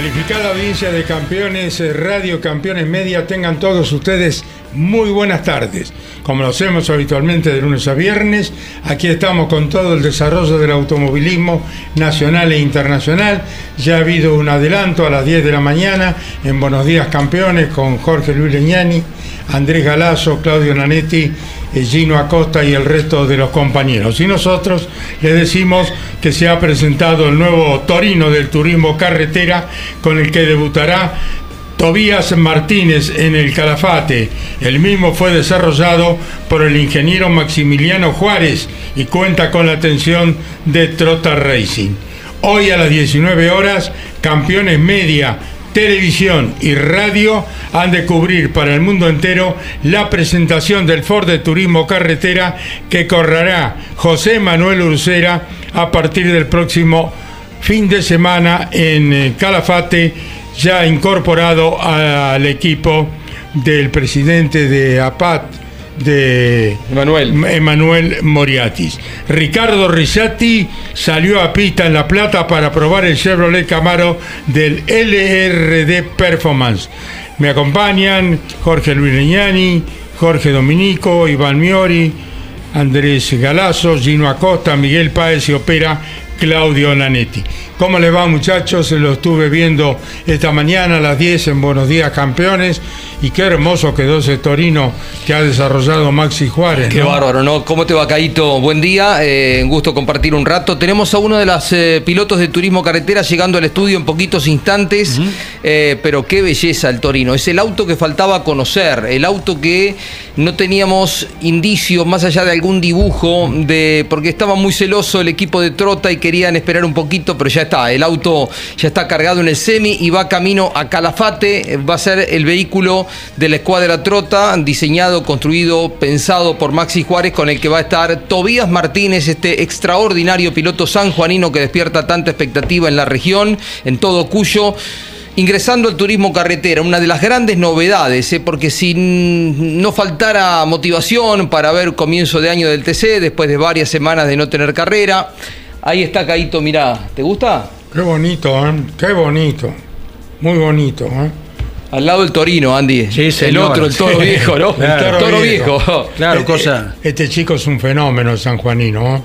Calificada audiencia de campeones, eh, Radio Campeones Media, tengan todos ustedes muy buenas tardes. Como lo hacemos habitualmente de lunes a viernes, aquí estamos con todo el desarrollo del automovilismo nacional e internacional. Ya ha habido un adelanto a las 10 de la mañana en Buenos Días Campeones con Jorge Luis Leñani, Andrés Galazo, Claudio Nanetti, Gino Acosta y el resto de los compañeros. Y nosotros les decimos que se ha presentado el nuevo Torino del Turismo Carretera con el que debutará Tobías Martínez en el Calafate. El mismo fue desarrollado por el ingeniero Maximiliano Juárez y cuenta con la atención de Trota Racing. Hoy a las 19 horas, Campeones Media, Televisión y Radio han de cubrir para el mundo entero la presentación del Ford de Turismo Carretera que correrá José Manuel Ursera a partir del próximo fin de semana en eh, Calafate ya incorporado al equipo del presidente de APAT, de Emanuel. Emanuel Moriatis. Ricardo Risati salió a pista en La Plata para probar el Chevrolet Camaro del LRD Performance. Me acompañan Jorge Luis Leñani, Jorge Dominico, Iván Miori, Andrés Galazo, Gino Acosta, Miguel Páez y opera Claudio Nanetti. ¿Cómo les va muchachos? Se lo estuve viendo esta mañana a las 10 en Buenos Días Campeones y qué hermoso quedó ese Torino que ha desarrollado Maxi Juárez. Qué ¿no? bárbaro, ¿no? ¿Cómo te va, Caito? Buen día, eh, un gusto compartir un rato. Tenemos a uno de los eh, pilotos de turismo carretera llegando al estudio en poquitos instantes, eh, pero qué belleza el Torino. Es el auto que faltaba conocer, el auto que no teníamos indicios, más allá de algún dibujo, de porque estaba muy celoso el equipo de Trota y querían esperar un poquito, pero ya está, el auto ya está cargado en el semi y va camino a Calafate, va a ser el vehículo de la escuadra Trota, diseñado, construido, pensado por Maxi Juárez, con el que va a estar Tobías Martínez, este extraordinario piloto sanjuanino que despierta tanta expectativa en la región, en todo Cuyo. Ingresando al turismo carretera, una de las grandes novedades, ¿eh? porque si no faltara motivación para ver comienzo de año del TC, después de varias semanas de no tener carrera, ahí está Caito, mirá, ¿te gusta? Qué bonito, ¿eh? Qué bonito. Muy bonito, ¿eh? Al lado del Torino, Andy. Sí, el otro, el toro viejo, ¿no? Claro. el toro viejo. Claro, Eh, cosa. eh, Este chico es un fenómeno sanjuanino. ¿eh?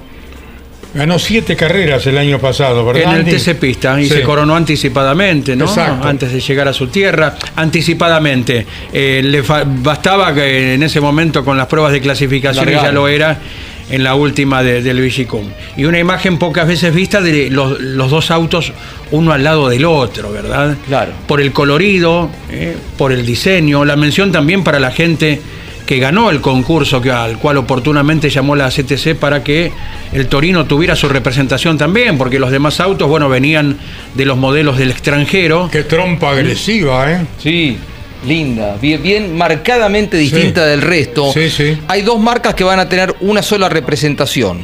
Ganó siete carreras el año pasado, ¿verdad? En el Andy? TC Pista y Sí. se coronó anticipadamente, ¿no? Exacto. Antes de llegar a su tierra, anticipadamente. Eh, le bastaba que en ese momento con las pruebas de clasificación ya lo era en la última de- del Vigicum. Y una imagen pocas veces vista de los, los dos autos uno al lado del otro, ¿verdad? Claro. Por el colorido, eh, por el diseño, la mención también para la gente que ganó el concurso que, al cual oportunamente llamó la CTC para que el Torino tuviera su representación también, porque los demás autos, bueno, venían de los modelos del extranjero. Qué trompa agresiva, ¿eh? Sí, linda, bien, bien marcadamente distinta Sí. del resto. Sí, sí. Hay dos marcas que van a tener una sola representación.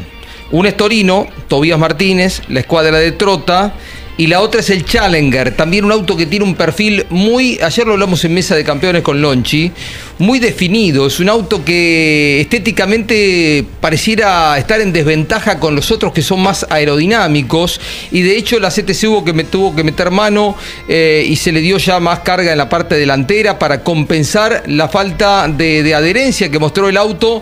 Una es Torino, Tobías Martínez, la escuadra de Trota, y la otra es el Challenger, también un auto que tiene un perfil muy, ayer lo hablamos en mesa de campeones con Lonchi, muy definido, es un auto que estéticamente pareciera estar en desventaja con los otros que son más aerodinámicos, y de hecho la CTC hubo que me, tuvo que meter mano eh, y se le dio ya más carga en la parte delantera para compensar la falta de, de adherencia que mostró el auto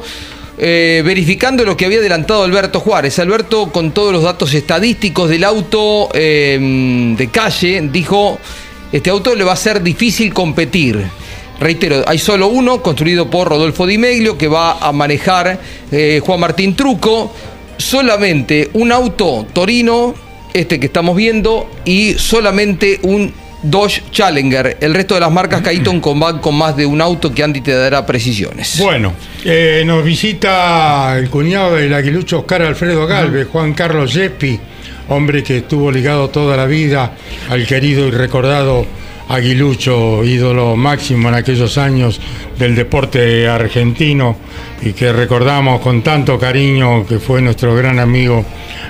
eh, verificando lo que había adelantado Alberto Juárez. Alberto, con todos los datos estadísticos del auto eh, de calle, dijo, este auto le va a ser difícil competir. Reitero, hay solo uno, construido por Rodolfo Di Meglio, que va a manejar eh, Juan Martín Truco. Solamente un auto Torino, este que estamos viendo, y solamente un Dodge Challenger. El resto de las marcas Cayton van con más de un auto que Andy te dará precisiones. Bueno, eh, nos visita el cuñado del aguilucho Oscar Alfredo Galvez, Juan Carlos Yeppi, hombre que estuvo ligado toda la vida al querido y recordado aguilucho, ídolo máximo en aquellos años del deporte argentino y que recordamos con tanto cariño que fue nuestro gran amigo.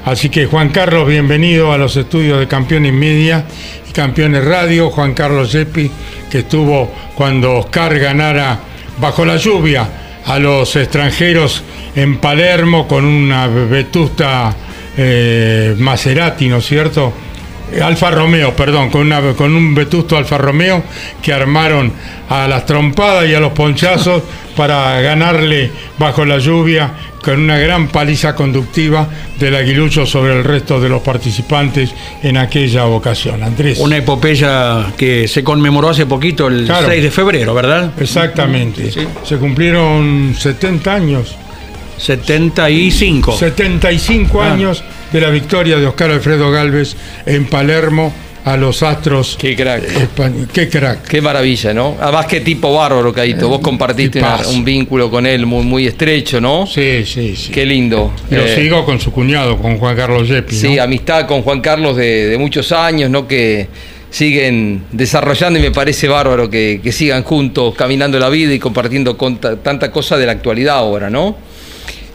Así que Juan Carlos, bienvenido a los estudios de Campeones Media y Campeones Radio. Juan Carlos Yeppi, que estuvo cuando Oscar ganara bajo la lluvia a los extranjeros en Palermo con una vetusta eh, Maserati, ¿no es cierto? Alfa Romeo, perdón, con, una, con un vetusto Alfa Romeo que armaron a las trompadas y a los ponchazos para ganarle bajo la lluvia con una gran paliza conductiva del aguilucho sobre el resto de los participantes en aquella ocasión. Andrés. Una epopeya que se conmemoró hace poquito, el Claro. 6 de febrero, ¿verdad? Exactamente. Sí. Se cumplieron 70 años, 75. 75 Ah. De la victoria de Oscar Alfredo Galvez en Palermo a los Astros. Qué crack. Qué crack. Qué maravilla, ¿no? Además, qué tipo bárbaro, Caito. Vos compartiste una- tipazo. un vínculo con él muy, muy estrecho, ¿no? Sí, sí, sí. Qué lindo. Lo Eh, sigo con su cuñado, con Juan Carlos Yeppi. Sí, ¿no? amistad con Juan Carlos de, de muchos años, ¿no? Que siguen desarrollando y me parece bárbaro que, que sigan juntos, caminando la vida y compartiendo con tanta cosa de la actualidad ahora, ¿no?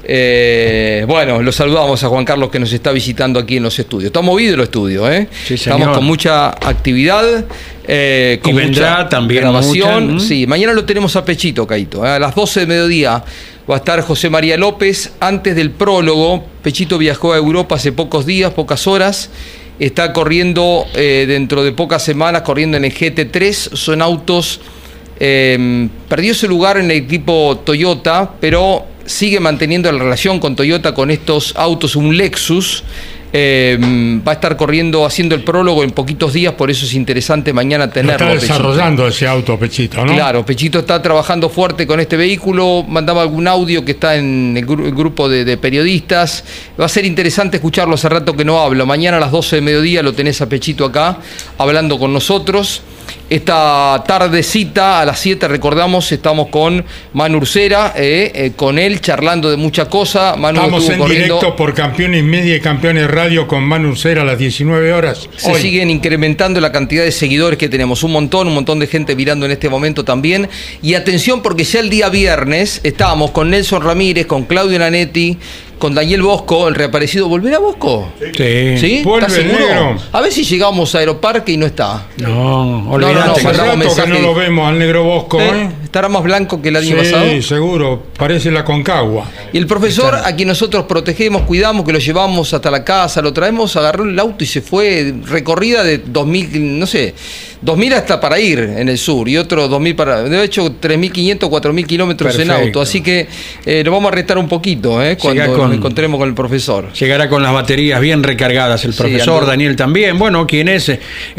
Eh, bueno, lo saludamos a Juan Carlos que nos está visitando aquí en los estudios. Está movido el estudio, ¿eh? Sí, señor. Estamos con mucha actividad. eh, con Y vendrá mucha también grabación. mucha. Sí, mañana lo tenemos a Pechito, Caito. ¿eh? A las 12 de mediodía va a estar José María López. Antes del prólogo, Pechito viajó a Europa hace pocos días, pocas horas. Está corriendo dentro de pocas semanas, corriendo en el GT3. Son autos. perdió su lugar en el equipo Toyota, pero sigue manteniendo la relación con Toyota con estos autos, un Lexus. Eh, va a estar corriendo, haciendo el prólogo en poquitos días, por eso es interesante mañana Lo tenerlo. está Pechito. desarrollando ese auto, Pechito, ¿no? Claro, Pechito está trabajando fuerte con este vehículo, mandaba algún audio que está en el, gru- el grupo de, de periodistas. Va a ser interesante escucharlo hace rato que no hablo. Mañana a las 12 de mediodía lo tenés a Pechito acá, hablando con nosotros. Esta tardecita a las 7, recordamos, estamos con Manu Ursera, eh, eh, con él charlando de mucha cosa. Manu Estamos en corriendo- directo por Campeones Media y Campeones Radio con Manu Cera a las 19 horas. Se Hoy. siguen incrementando la cantidad de seguidores que tenemos. Un montón, un montón de gente mirando en este momento también. Y atención porque ya el día viernes estábamos con Nelson Ramírez, con Claudio Nanetti, con Daniel Bosco, el reaparecido. ¿Volverá Bosco? Sí. ¿Sí? ¿Estás seguro? negro. A ver si llegamos a Aeroparque y no está. No, no, olvídate. no, rato que mensaje. no lo vemos al negro Bosco, ¿Eh? ¿eh? ¿Estará más blanco que el año Sí, pasado? seguro. Parece la Concagua. Y el profesor, a quien nosotros protegemos, cuidamos, que lo llevamos hasta la casa, lo traemos, agarró el auto y se fue recorrida de 2000, no sé, 2000 hasta para ir en el sur y otro 2000 para. De hecho, 3500, 4000 kilómetros en auto. Así que eh, lo vamos a retar un poquito eh, cuando con- nos encontremos con el profesor. Llegará con las baterías bien recargadas el Sí, profesor. Daniel también. Bueno, quienes eh,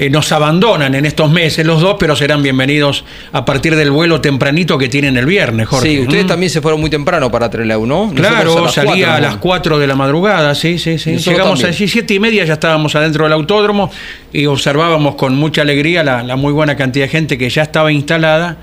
nos abandonan en estos meses los dos, pero serán bienvenidos a partir del vuelo tempranito que tienen el viernes, Jorge. Sí, ustedes ¿Mm? también se fueron muy temprano para Trelew, ¿no? Nosotros Claro, las salía a las 4 de la madrugada, sí, sí, sí. Nosotros Llegamos también. allí siete y media, ya estábamos adentro del autódromo y observábamos con mucha alegría la, la muy buena cantidad de gente que ya estaba instalada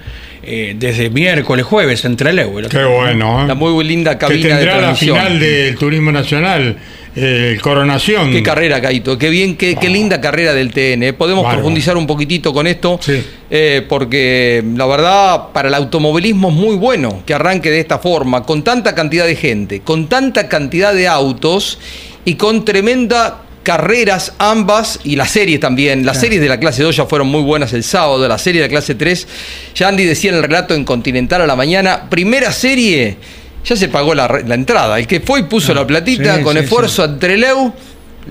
eh, desde miércoles, jueves, entre el Euro. Qué bueno, ¿eh? La muy linda que cabina de tendrá la transmisión. final del Turismo Nacional, eh, Coronación. Qué carrera, Caito. Qué bien, qué, qué linda carrera del TN. ¿eh? Podemos Bárbaro. profundizar un poquitito con esto. Sí. eh, porque la verdad, para el automovilismo es muy bueno que arranque de esta forma, con tanta cantidad de gente, con tanta cantidad de autos y con tremenda carreras ambas y la serie también. Las series de la clase 2 ya fueron muy buenas el sábado, la serie de la clase 3. Ya Andy decía en el relato en Continental a la mañana, primera serie, ya se pagó la, entrada. El que fue y puso la platita sí, con sí, esfuerzo a Treleu,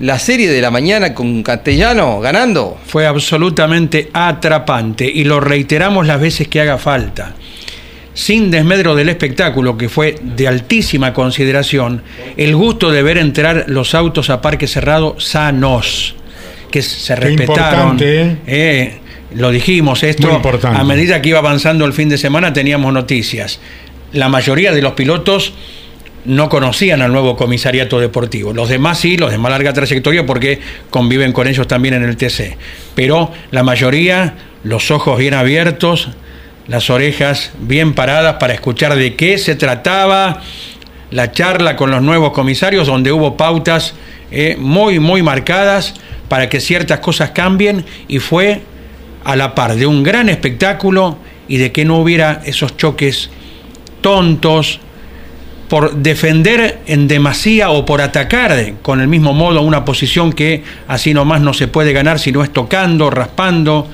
la serie de la mañana con Castellano ganando. Fue absolutamente atrapante y lo reiteramos las veces que haga falta. sin desmedro del espectáculo, que fue de altísima consideración, el gusto de ver entrar los autos a parque cerrado sanos, que se Qué respetaron. importante, ¿eh? Eh, lo dijimos, esto Muy importante. a medida que iba avanzando el fin de semana teníamos noticias. La mayoría de los pilotos no conocían al nuevo comisariato deportivo. Los demás sí, los de más larga trayectoria porque conviven con ellos también en el TC. Pero la mayoría, los ojos bien abiertos, las orejas bien paradas para escuchar de qué se trataba la charla con los nuevos comisarios, donde hubo pautas eh, muy, muy marcadas para que ciertas cosas cambien y fue a la par de un gran espectáculo y de que no hubiera esos choques tontos por defender en demasía o por atacar con el mismo modo una posición que así nomás no se puede ganar si no es tocando, raspando.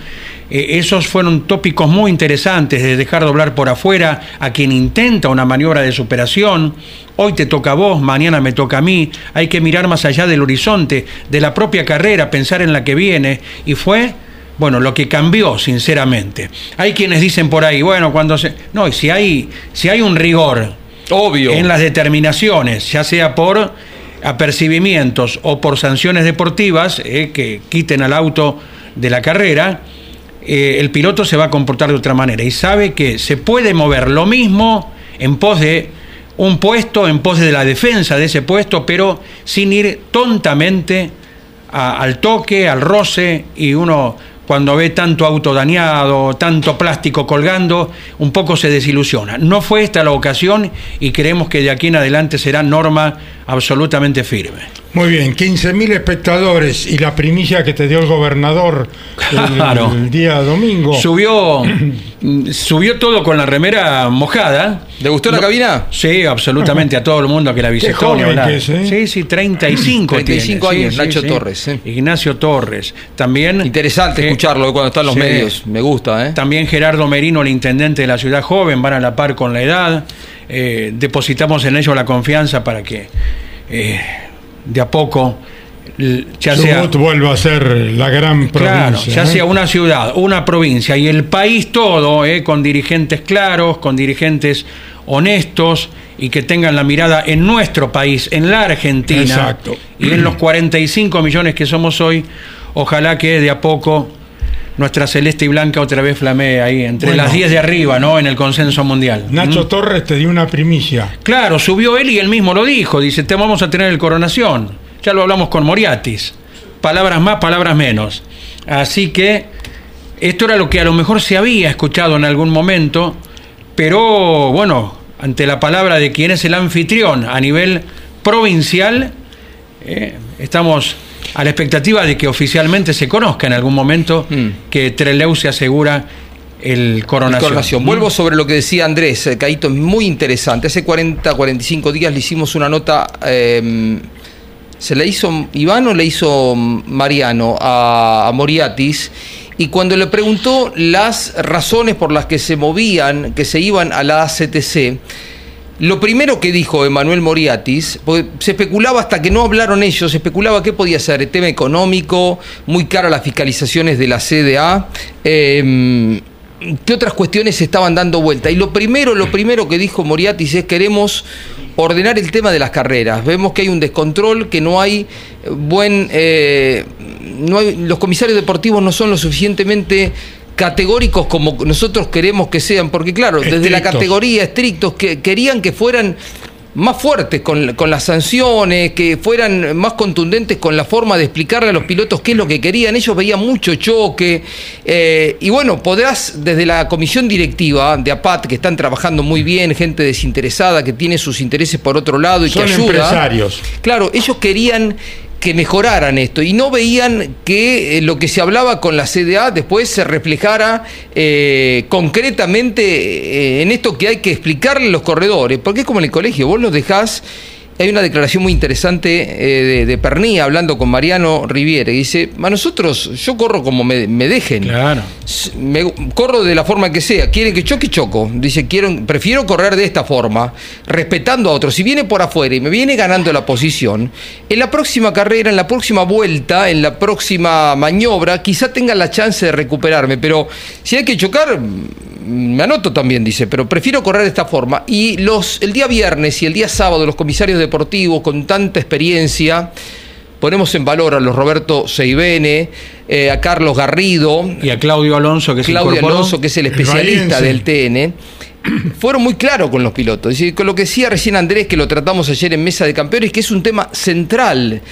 Eh, esos fueron tópicos muy interesantes de dejar doblar por afuera a quien intenta una maniobra de superación. Hoy te toca a vos, mañana me toca a mí. Hay que mirar más allá del horizonte, de la propia carrera, pensar en la que viene. Y fue bueno, lo que cambió, sinceramente. Hay quienes dicen por ahí, bueno, cuando se. No, y si hay, si hay un rigor Obvio. en las determinaciones, ya sea por apercibimientos o por sanciones deportivas eh, que quiten al auto de la carrera, eh, el piloto se va a comportar de otra manera y sabe que se puede mover lo mismo en pos de un puesto, en pos de la defensa de ese puesto, pero sin ir tontamente a- al toque, al roce y uno cuando ve tanto auto dañado, tanto plástico colgando, un poco se desilusiona. No fue esta la ocasión y creemos que de aquí en adelante será norma absolutamente firme. Muy bien, 15.000 espectadores y la primicia que te dio el gobernador el, Claro. el día domingo. Subió, subió todo con la remera mojada. ¿Le gustó la cabina? Sí, absolutamente, a todo el mundo que la visitó. joven ni hablar. que es, ¿eh? Sí, sí, 35 35 tiene, años, sí, Nacho sí. Torres, ¿eh? Ignacio Torres. También... Interesante eh, escucharlo cuando están los sí. medios. Me gusta, ¿eh? También Gerardo Merino, el intendente de la ciudad joven, van a la par con la edad. Eh, depositamos en ellos la confianza para que eh, de a poco, ya sea, vuelva a ser la gran claro, provincia. ya ¿eh? sea una ciudad, una provincia y el país todo, eh, con dirigentes claros, con dirigentes honestos y que tengan la mirada en nuestro país, en la Argentina Exacto. y en los 45 millones que somos hoy, ojalá que de a poco nuestra celeste y blanca otra vez flamee ahí entre Bueno. las 10 de arriba, ¿no? En el consenso mundial. Nacho ¿Mm? Torres te dio una primicia. Claro, subió él y él mismo lo dijo. Dice, te vamos a tener el coronación. Ya lo hablamos con Moriatis. Palabras más, palabras menos. Así que esto era lo que a lo mejor se había escuchado en algún momento, pero bueno, ante la palabra de quien es el anfitrión a nivel provincial, eh, estamos a la expectativa de que oficialmente se conozca en algún momento Mm. que Treleu se asegura el coronación. Coronación. ¿Mm? Vuelvo sobre lo que decía Andrés, eh, Caíto, es muy interesante. Hace 40, 45 días le hicimos una nota, eh, ¿se la hizo Iván o le hizo Mariano a, a Moriatis? Y cuando le preguntó las razones por las que se movían, que se iban a la ACTC, lo primero que dijo Emanuel Moriatis, porque se especulaba hasta que no hablaron ellos, se especulaba qué podía ser, el tema económico, muy cara las fiscalizaciones de la CDA, eh, qué otras cuestiones se estaban dando vuelta. Y lo primero, lo primero que dijo Moriatis es queremos ordenar el tema de las carreras. Vemos que hay un descontrol, que no hay buen, eh, no hay- los comisarios deportivos no son lo suficientemente categóricos como nosotros queremos que sean, porque claro, desde la categoría estrictos que querían que fueran más fuertes con, con las sanciones, que fueran más contundentes con la forma de explicarle a los pilotos qué es lo que querían. Ellos veían mucho choque. eh, y bueno, podrás desde la comisión directiva de APAT, que están trabajando muy bien, gente desinteresada que tiene sus intereses por otro lado y Son que ayuda. empresarios. Claro, ellos querían que mejoraran esto. Y no veían que eh, lo que se hablaba con la CDA después se reflejara eh, concretamente eh, en esto que hay que explicarle a los corredores, porque es como en el colegio, vos los dejás, hay una declaración muy interesante eh, de, de Pernía hablando con Mariano Riviere, dice, a nosotros, yo corro como me, me dejen. Claro. Me- corro de la forma que sea. Quieren que choque, choco. Dice, quiero, prefiero correr de esta forma, respetando a otros. Si viene por afuera y me viene ganando la posición, en la próxima carrera, en la próxima vuelta, en la próxima maniobra, quizá tenga la chance de recuperarme. Pero si hay que chocar, me anoto también, dice, pero prefiero correr de esta forma. Y los, el día viernes y el día sábado, los comisarios deportivos con tanta experiencia, ponemos en valor a los Roberto Seibene, eh, a Carlos Garrido. Y a Claudio Alonso, que es Claudio Alonso, que es el especialista del TN. Fueron muy claros con los pilotos. Decir, con lo que decía recién Andrés, que lo tratamos ayer en Mesa de Campeones, que es un tema central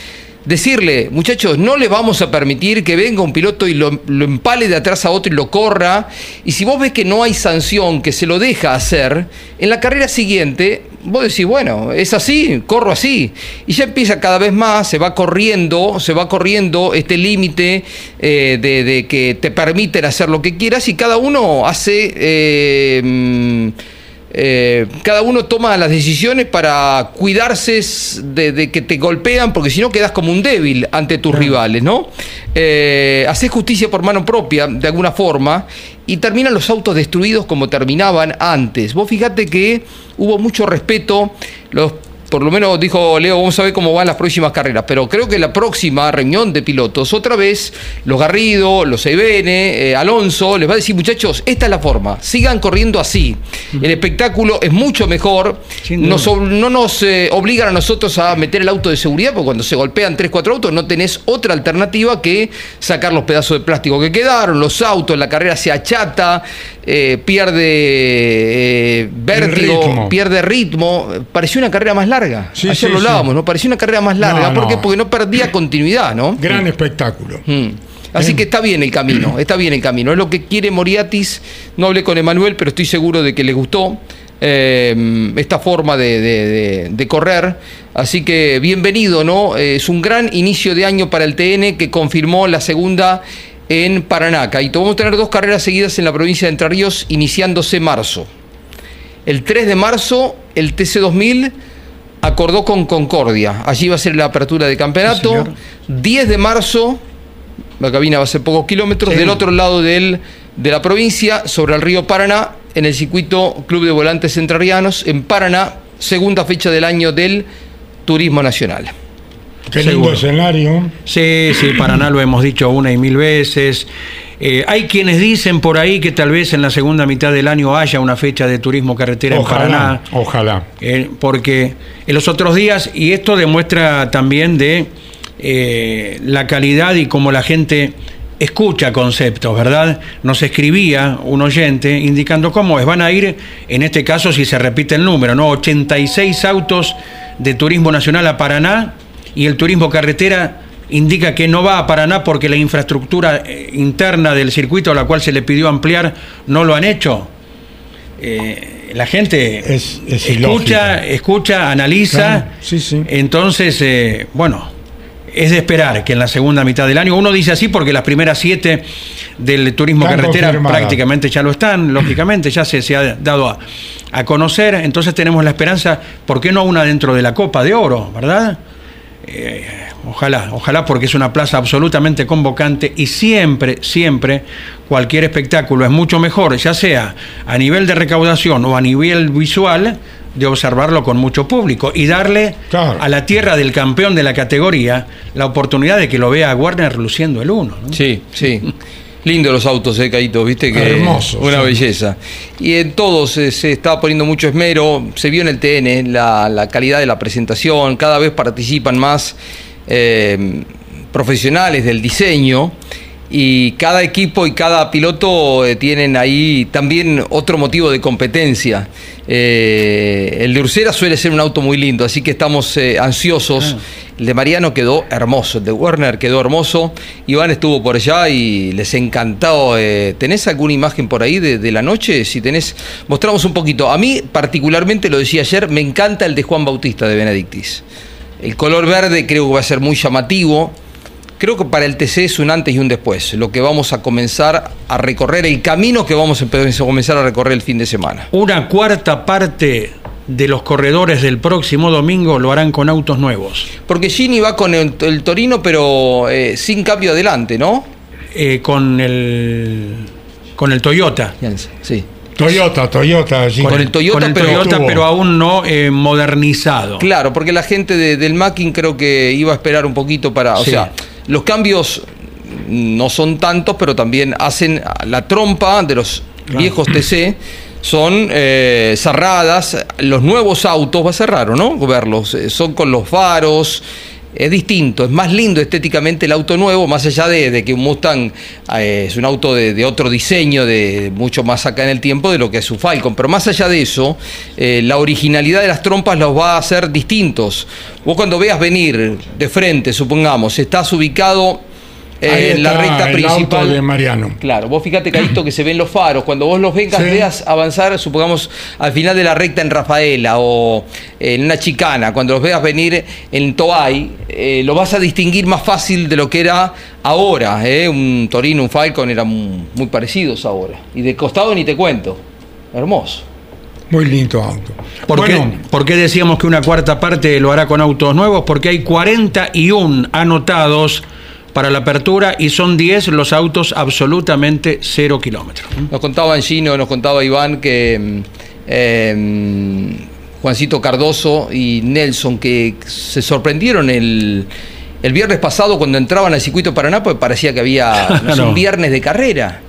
decirle, muchachos, no le vamos a permitir que venga un piloto y lo, empale de atrás a otro y lo corra. Y si vos ves que no hay sanción, que se lo deja hacer, en la carrera siguiente, vos decís, bueno, es así, corro así. Y ya empieza cada vez más, se va corriendo, se va corriendo este límite eh, de, que te permiten hacer lo que quieras y cada uno hace... Eh, eh, cada uno toma las decisiones para cuidarse de, que te golpean, porque si no quedas como un débil ante tus rivales, ¿no? Eh, haces justicia por mano propia, de alguna forma, y terminan los autos destruidos como terminaban antes. Vos fíjate que hubo mucho respeto, los por lo menos dijo Leo, vamos a ver cómo van las próximas carreras, pero creo que la próxima reunión de pilotos, otra vez, los Garrido, los Eibene, eh, Alonso, les va a decir, muchachos, esta es la forma, sigan corriendo así. El espectáculo es mucho mejor, no nos eh, obligan a nosotros a meter el auto de seguridad, porque cuando se golpean 3, 4 autos no tenés otra alternativa que sacar los pedazos de plástico que quedaron, los autos, la carrera se achata, eh, pierde vértigo, pierde ritmo, pareció una carrera más larga larga. Ayer lo hablábamos, ¿no? Parecía una carrera más larga. ¿Por qué? Porque no perdía continuidad, ¿no? Gran espectáculo. Mm. Así que está bien el camino, está bien el camino. Es lo que quiere Moriatis. No hablé con Emanuel, pero estoy seguro de que le gustó eh, esta forma de, correr. Así que bienvenido, ¿no? es un gran inicio de año para el TN que confirmó la segunda en Paraná. Y vamos a tener dos carreras seguidas en la provincia de Entre Ríos, iniciándose marzo. El 3 de marzo, el TC2000 acordó con Concordia. Allí va a ser la apertura de campeonato. 10 de marzo, la cabina va a ser pocos kilómetros, del otro lado del, de la provincia, sobre el río Paraná, en el circuito Club de Volantes Entrerrianos, en Paraná, segunda fecha del año del Turismo Nacional. Qué lindo escenario. Sí, sí, Paraná lo hemos dicho una y mil veces. Eh, hay quienes dicen por ahí que tal vez en la segunda mitad del año haya una fecha de turismo carretera en Paraná. Ojalá. Eh, porque en los otros días, y esto demuestra también de eh, la calidad y cómo la gente escucha conceptos, ¿verdad? Nos escribía un oyente indicando cómo es. Van a ir, en este caso, si se repite el número, ¿no? 86 autos de turismo nacional a Paraná y el turismo carretera indica que no va a Paraná porque la infraestructura eh, interna del circuito a la cual se le pidió ampliar no lo han hecho. Eh, la gente escucha, escucha, analiza. Entonces, eh, bueno, es de esperar que en la segunda mitad del año, uno dice así porque las primeras siete del turismo carretera prácticamente ya lo están, lógicamente, ya se, se ha dado a, a, conocer, entonces tenemos la esperanza, ¿por qué no una dentro de la Copa de Oro, verdad? Ojalá, ojalá porque es una plaza absolutamente convocante y siempre, siempre cualquier espectáculo es mucho mejor, ya sea a nivel de recaudación o a nivel visual, de observarlo con mucho público y darle a la tierra del campeón de la categoría la oportunidad de que lo vea a Warner luciendo el uno. Sí, sí. Lindo los autos, eh, Caíto, viste que Hermoso, una belleza. Y en todos eh, se está poniendo mucho esmero, se vio en el TN la, la calidad de la presentación, cada vez participan más eh, profesionales del diseño y cada equipo y cada piloto eh, tienen ahí también otro motivo de competencia. Eh, el de Ursera suele ser un auto muy lindo, así que estamos ansiosos. Ah. El de Mariano quedó hermoso, el de Werner quedó hermoso. Iván estuvo por allá y les encantó. ¿Tenés alguna imagen por ahí de, de, la noche? Si tenés, mostramos un poquito. A mí, particularmente, lo decía ayer, me encanta el de Juan Bautista de Benedictis. El color verde creo que va a ser muy llamativo. Creo que para el TC es un antes y un después, lo que vamos a comenzar a recorrer, el camino que vamos a comenzar a recorrer el fin de semana. Una cuarta parte de los corredores del próximo domingo lo harán con autos nuevos. Porque Gini va con el, Torino, pero eh, sin cambio adelante, ¿no? Eh, con el con el Toyota. Sí. Toyota, Toyota, Con el Toyota, pero, aún no eh, modernizado. Claro, porque la gente del Mackin creo que iba a esperar un poquito para. O sea, los cambios no son tantos, pero también hacen la trompa de los viejos TC, son eh, cerradas. Los nuevos autos, va a ser raro, ¿no? Verlos. son con los faros. Es distinto, es más lindo estéticamente el auto nuevo, más allá de, que un Mustang eh, es un auto de, de otro diseño, de mucho más acá en el tiempo de lo que es su Falcon. Pero más allá de eso, eh, la originalidad de las trompas los va a hacer distintos. Vos cuando veas venir de frente, supongamos, estás ubicado eh, en la recta el principal. auto de Mariano. Claro, vos fíjate, Carito, que se ven los faros. Cuando vos los vengas, Sí. veas avanzar, supongamos, al final de la recta en Rafaela o en una chicana, cuando los veas venir en Toay, eh, lo vas a distinguir más fácil de lo que era ahora. ¿eh? Un Torino, un Falcon eran muy, muy parecidos ahora. Y de costado ni te cuento. Hermoso. Muy lindo auto. ¿Por, bueno, qué, por qué decíamos que una cuarta parte lo hará con autos nuevos? Porque hay 41 anotados para la apertura y son 10 los autos absolutamente cero kilómetros. Nos contaba Gino, nos contaba Iván que eh, Juancito Cardoso y Nelson que se sorprendieron el, el viernes pasado cuando entraban al circuito Paraná, pues parecía que había no sé, Claro. un viernes de carrera.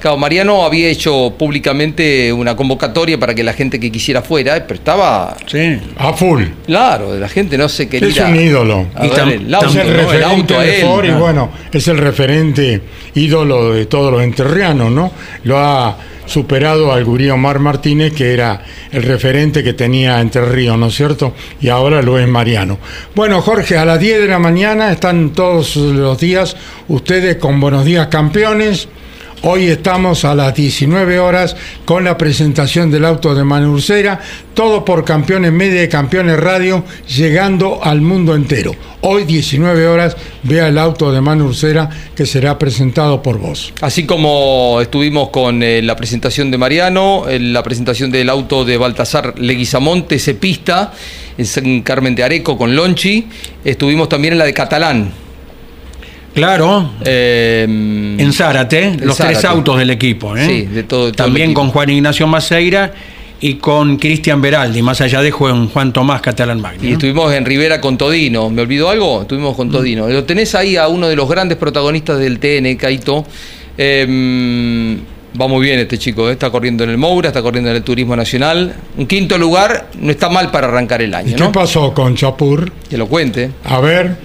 Claro, Mariano había hecho públicamente una convocatoria para que la gente que quisiera fuera, pero estaba Sí. a full. claro, la gente no se quería. Es un ídolo. a Y ver tam- el auto, es el referente auto a de él. Ford y bueno, es el referente ídolo de todos los enterrianos, ¿no? Lo ha superado al gurí Omar Martínez, que era el referente que tenía Entre Ríos, ¿no es cierto? Y ahora lo es Mariano. Bueno, Jorge, a las 10 de la mañana están todos los días ustedes con Buenos Días Campeones. Hoy estamos a las 19 horas con la presentación del auto de Manu Ursera, todo por Campeones Media y Campeones Radio, llegando al mundo entero. Hoy 19 horas, vea el auto de Manu Ursera que será presentado por vos. Así como estuvimos con eh, la presentación de Mariano, eh, la presentación del auto de Baltasar Leguizamonte, Cepista, en San Carmen de Areco con Lonchi, estuvimos también en la de Catalán. Claro, eh, en Zárate, los Zárate. tres autos del equipo. ¿eh? Sí, de todo- También con Juan Ignacio Maceira y con Cristian Beraldi, más allá de Juan, Juan Tomás Catalán Magni. Y estuvimos en Rivera con Todino. ¿Me olvidó algo? Estuvimos con Todino. Lo tenés ahí a uno de los grandes protagonistas del TN, Caito. Eh, va muy bien este chico, ¿eh? está corriendo en el Moura, está corriendo en el Turismo Nacional. Un quinto lugar no está mal para arrancar el ¿Y año, qué ¿no? pasó con Chapur? Que lo cuente. A ver,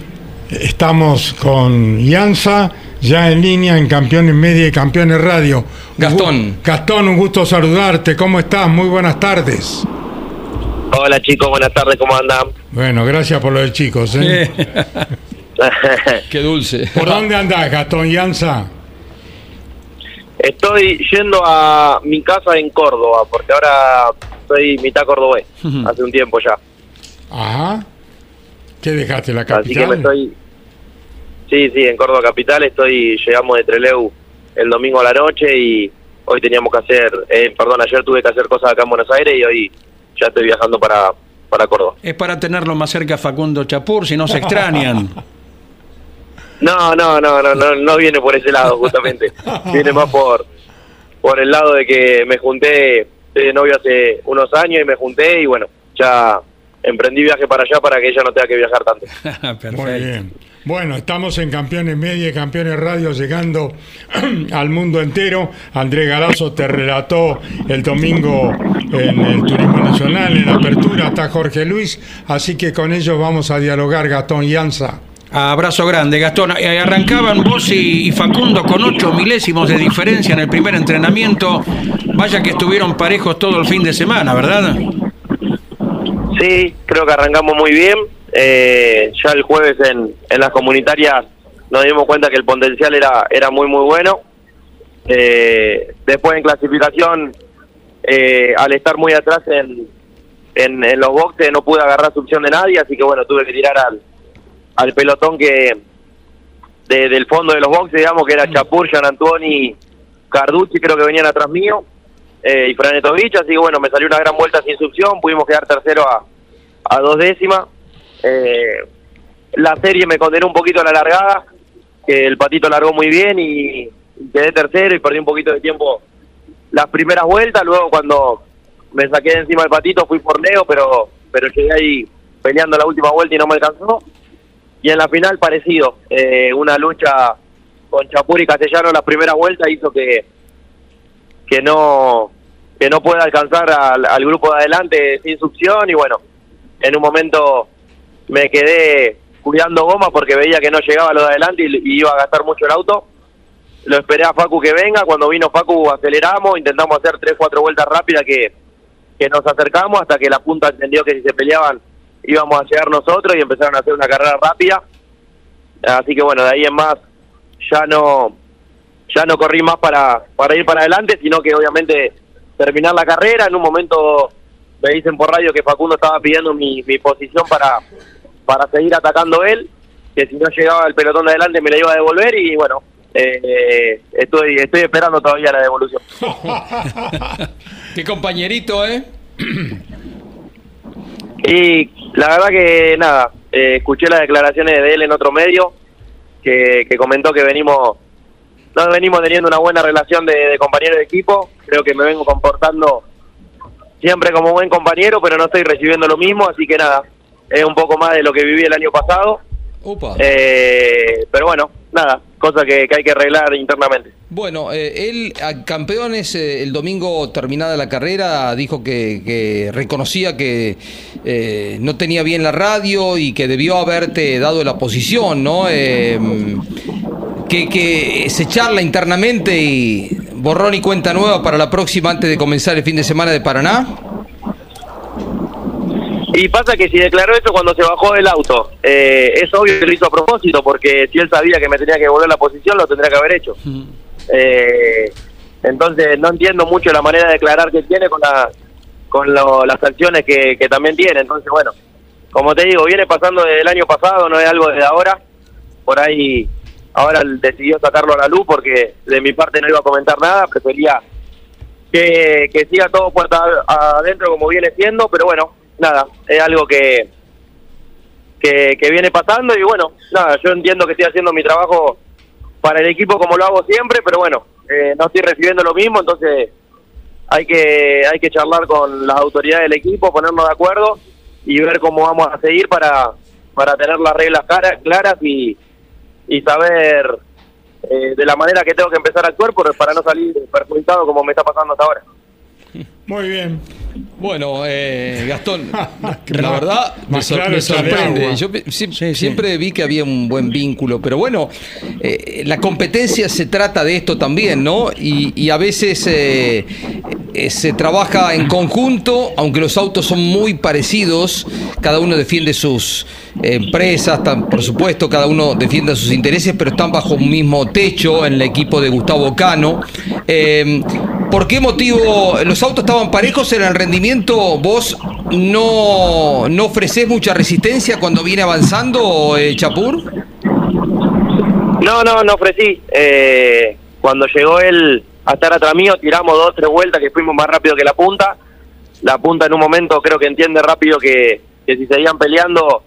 estamos con Yanza, ya en línea en Campeones Media y Campeones Radio. Gastón. Gastón, un gusto saludarte. ¿Cómo estás? Muy buenas tardes. Hola chicos, buenas tardes, ¿cómo andan? Bueno, gracias por lo de chicos. ¿eh? Qué dulce. ¿Por dónde andás, Gastón Yanza? Estoy yendo a mi casa en Córdoba, porque ahora soy mitad cordobés, hace un tiempo ya. Ajá. ¿Qué dejaste la Así que capital? me estoy... Sí, sí, en Córdoba Capital estoy, llegamos de Treleu el domingo a la noche y hoy teníamos que hacer, eh, perdón, ayer tuve que hacer cosas acá en Buenos Aires y hoy ya estoy viajando para, para Córdoba. Es para tenerlo más cerca a Facundo Chapur, si no se extrañan. No, no, no, no, no, no viene por ese lado justamente. Viene más por por el lado de que me junté, estoy de novio hace unos años y me junté y bueno, ya emprendí viaje para allá para que ella no tenga que viajar tanto. Perfecto. Muy bien. Bueno, estamos en Campeones Media y Campeones Radio llegando al mundo entero. Andrés Galazo te relató el domingo en el Turismo Nacional, en la apertura, está Jorge Luis, así que con ellos vamos a dialogar, Gastón Yanza. Abrazo grande, Gastón. Eh, Arrancaban vos y Facundo con ocho milésimos de diferencia en el primer entrenamiento. Vaya que estuvieron parejos todo el fin de semana, ¿verdad? Sí, creo que arrancamos muy bien. Eh, ya el jueves en, en las comunitarias nos dimos cuenta que el potencial era, era muy, muy bueno. Eh, después en clasificación, eh, al estar muy atrás en, en, los boxes, no pude agarrar succión de nadie, así que bueno, tuve que tirar al, al pelotón que de- del fondo de los boxes, digamos, que era Chapur, Gian Antoni, Carducci, creo que venían atrás mío, eh, y Franetovich, así que bueno, me salió una gran vuelta sin succión, pudimos quedar tercero a, a dos décimas. Eh, la serie me condenó un poquito a la largada, que el patito largó muy bien y, quedé tercero y perdí un poquito de tiempo las primeras vueltas, luego cuando me saqué de encima del patito fui por Leo, pero, pero llegué ahí peleando la última vuelta y no me alcanzó. Y en la final parecido, eh, una lucha con Chapur y Castellano la primera vuelta hizo que, que no que no puede alcanzar al, al grupo de adelante sin succión y bueno, en un momento me quedé cuidando goma porque veía que no llegaba lo de adelante y, y iba a gastar mucho el auto. Lo esperé a Facu que venga, cuando vino Facu aceleramos, intentamos hacer tres, cuatro vueltas rápidas que, que nos acercamos hasta que la punta entendió que si se peleaban íbamos a llegar nosotros y empezaron a hacer una carrera rápida. Así que bueno, de ahí en más ya no ya no corrí más para, para ir para adelante, sino que obviamente terminar la carrera. En un momento me dicen por radio que Facundo estaba pidiendo mi, mi posición para, para seguir atacando él, que si no llegaba el pelotón de adelante me la iba a devolver y bueno, eh, estoy, estoy esperando todavía la devolución. Qué compañerito, ¿eh? Y la verdad que nada, eh, escuché las declaraciones de él en otro medio que, que comentó que venimos no venimos teniendo una buena relación de, de compañero de equipo. Creo que me vengo comportando siempre como buen compañero, pero no estoy recibiendo lo mismo, así que nada, es un poco más de lo que viví el año pasado. Upa. Eh, pero bueno, nada, cosa que, que hay que arreglar internamente. Bueno, eh, él, a campeones, eh, el domingo terminada la carrera, dijo que, que reconocía que eh, no tenía bien la radio y que debió haberte dado la posición, ¿no? Que, que se charla internamente y borrón y cuenta nueva para la próxima antes de comenzar el fin de semana de Paraná. Y pasa que si declaró eso cuando se bajó del auto, eh, es obvio que lo hizo a propósito, porque si él sabía que me tenía que volver la posición, lo tendría que haber hecho. Eh, entonces no entiendo mucho la manera de declarar que tiene con, la, con lo- las acciones que, que también tiene. Entonces, bueno, como te digo, viene pasando desde el año pasado, no es algo de ahora. Por ahí, ahora decidió sacarlo a la luz porque de mi parte no iba a comentar nada, prefería que, que siga todo puerta adentro como viene siendo, pero bueno, nada, es algo que, que, que viene pasando y bueno, nada, yo entiendo que estoy haciendo mi trabajo para el equipo como lo hago siempre, pero bueno, eh, no estoy recibiendo lo mismo, entonces hay que hay que charlar con las autoridades del equipo, ponernos de acuerdo y ver cómo vamos a seguir para, para tener las reglas cara- claras y, y saber eh, de la manera que tengo que empezar a actuar para no salir perjudicado como me está pasando hasta ahora. Muy bien. Bueno, eh, Gastón, la verdad me, más sor- claro me sorprende. Yo sí. siempre vi que había un buen vínculo, pero bueno, eh, la competencia se trata de esto también, ¿no? Y, y a veces eh, eh, se trabaja en conjunto, aunque los autos son muy parecidos, cada uno defiende sus empresas, tan- por supuesto, cada uno defiende sus intereses, pero están bajo un mismo techo en el equipo de Gustavo Cano. ¿Por qué motivo los autos estaban parejos en el rendimiento? ¿Vos no, no ofreces mucha resistencia cuando viene avanzando, eh, Chapur? No, no, no ofrecí. Eh, cuando llegó él a estar atrás mío, tiramos dos, tres vueltas que fuimos más rápido que la punta. La punta en un momento creo que entiende rápido que, que si seguían peleando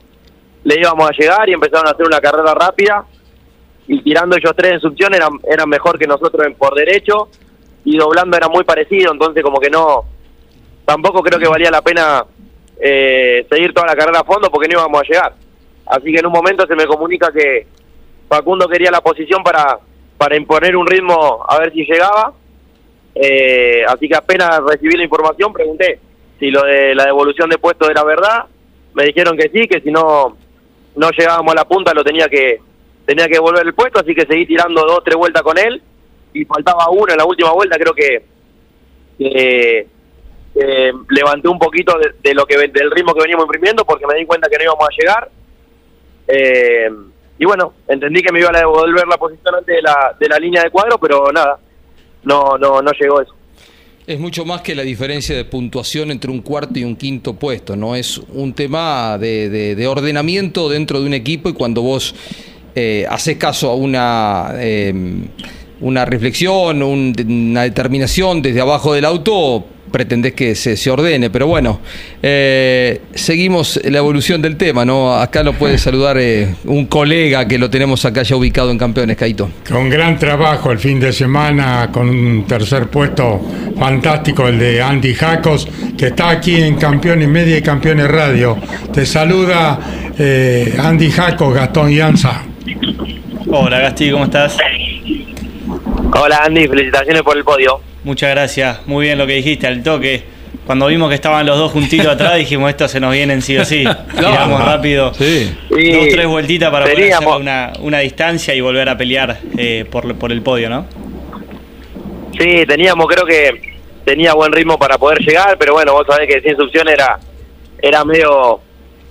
le íbamos a llegar y empezaron a hacer una carrera rápida. Y tirando ellos tres en succión eran, eran mejor que nosotros en por derecho y doblando era muy parecido, entonces como que no, tampoco creo que valía la pena eh, seguir toda la carrera a fondo porque no íbamos a llegar. Así que en un momento se me comunica que Facundo quería la posición para, para imponer un ritmo a ver si llegaba. Eh, así que apenas recibí la información pregunté si lo de la devolución de puesto era verdad. Me dijeron que sí, que si no no llegábamos a la punta lo tenía que tenía que volver el puesto, así que seguí tirando dos, tres vueltas con él y faltaba una en la última vuelta, creo que, que, que levanté un poquito de, lo que del ritmo que veníamos imprimiendo porque me di cuenta que no íbamos a llegar. Eh, y bueno, entendí que me iban a devolver la posición antes de la, de la línea de cuadro, pero nada, no, no, no llegó eso. Es mucho más que la diferencia de puntuación entre un cuarto y un quinto puesto, ¿no? Es un tema de, de- de ordenamiento dentro de un equipo y cuando vos eh, haces caso a una, eh, una reflexión, un- una determinación desde abajo del auto, pretendés que se, se ordene. Pero bueno, eh, seguimos la evolución del tema, ¿no? Acá lo puede saludar eh, un colega que lo tenemos acá ya ubicado en Campeones, Caito. Con gran trabajo el fin de semana, con un tercer puesto fantástico, el de Andy Jacos, que está aquí en Campeones Media y Campeones Radio. Te saluda eh, Andy Jacos, Gastón Llanza. Hola Gasti, ¿cómo estás? Hola Andy, felicitaciones por el podio. Muchas gracias. Muy bien lo que dijiste al toque. Cuando vimos que estaban los dos juntitos atrás, dijimos, estos se nos vienen sí o sí. Tiramos rápido. Sí. Dos, tres vueltitas para poder teníamos- hacer una, una distancia y volver a pelear eh, por, por el podio, ¿no? Sí, teníamos, creo que tenía buen ritmo para poder llegar, pero bueno, vos sabés que sin succión era era medio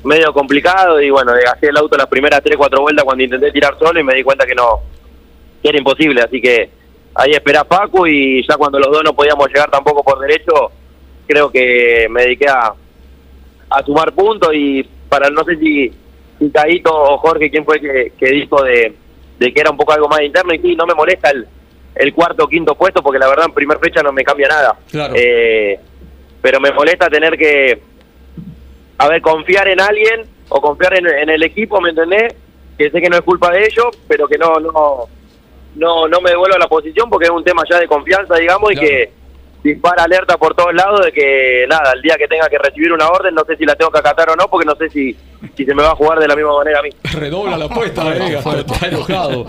medio complicado y bueno, dejé el auto las primeras 3, 4 vueltas cuando intenté tirar solo y me di cuenta que no, que era imposible, así que ahí esperé a Paco y ya cuando los dos no podíamos llegar tampoco por derecho, creo que me dediqué a, a sumar puntos y para no sé si, si Caíto o Jorge, quién fue que, que dijo de, de que era un poco algo más interno y sí, no me molesta el, el cuarto o quinto puesto porque la verdad en primer fecha no me cambia nada. Claro. Eh, pero me molesta tener que, a ver, confiar en alguien o confiar en, en el equipo, ¿me entendés? Que sé que no es culpa de ellos, pero que no, no, no, no me devuelvo a la posición porque es un tema ya de confianza, digamos, Claro. y que dispara alerta por todos lados de que, nada, el día que tenga que recibir una orden, no sé si la tengo que acatar o no, porque no sé si, si se me va a jugar de la misma manera a mí. Redobla la apuesta, eh, Gastón, está enojado.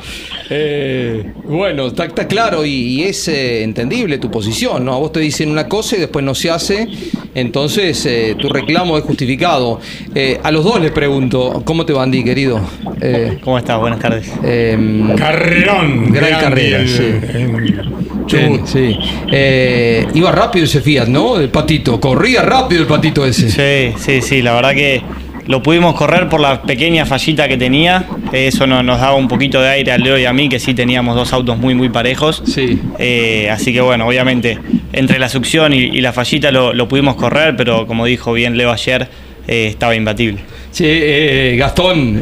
Eh, bueno, está, está claro y, y es eh, entendible tu posición, ¿no? A vos te dicen una cosa y después no se hace, entonces eh, tu reclamo es justificado. Eh, a los dos les pregunto, ¿cómo te va Andy, querido? Eh, ¿Cómo estás? Buenas tardes. em, Carrerón. Gran carrera, sí. Chubut. sí. Eh, iba rápido ese Fiat, ¿no? El patito. Corría rápido el patito ese. Sí, sí, sí, la verdad que lo pudimos correr por la pequeña fallita que tenía. Eso no- nos daba un poquito de aire a Leo y a mí, que sí teníamos dos autos muy, muy parejos. Sí. Eh, así que bueno, obviamente, entre la succión y, y la fallita lo, lo pudimos correr, pero como dijo bien Leo ayer, eh, estaba imbatible. Eh, Gastón,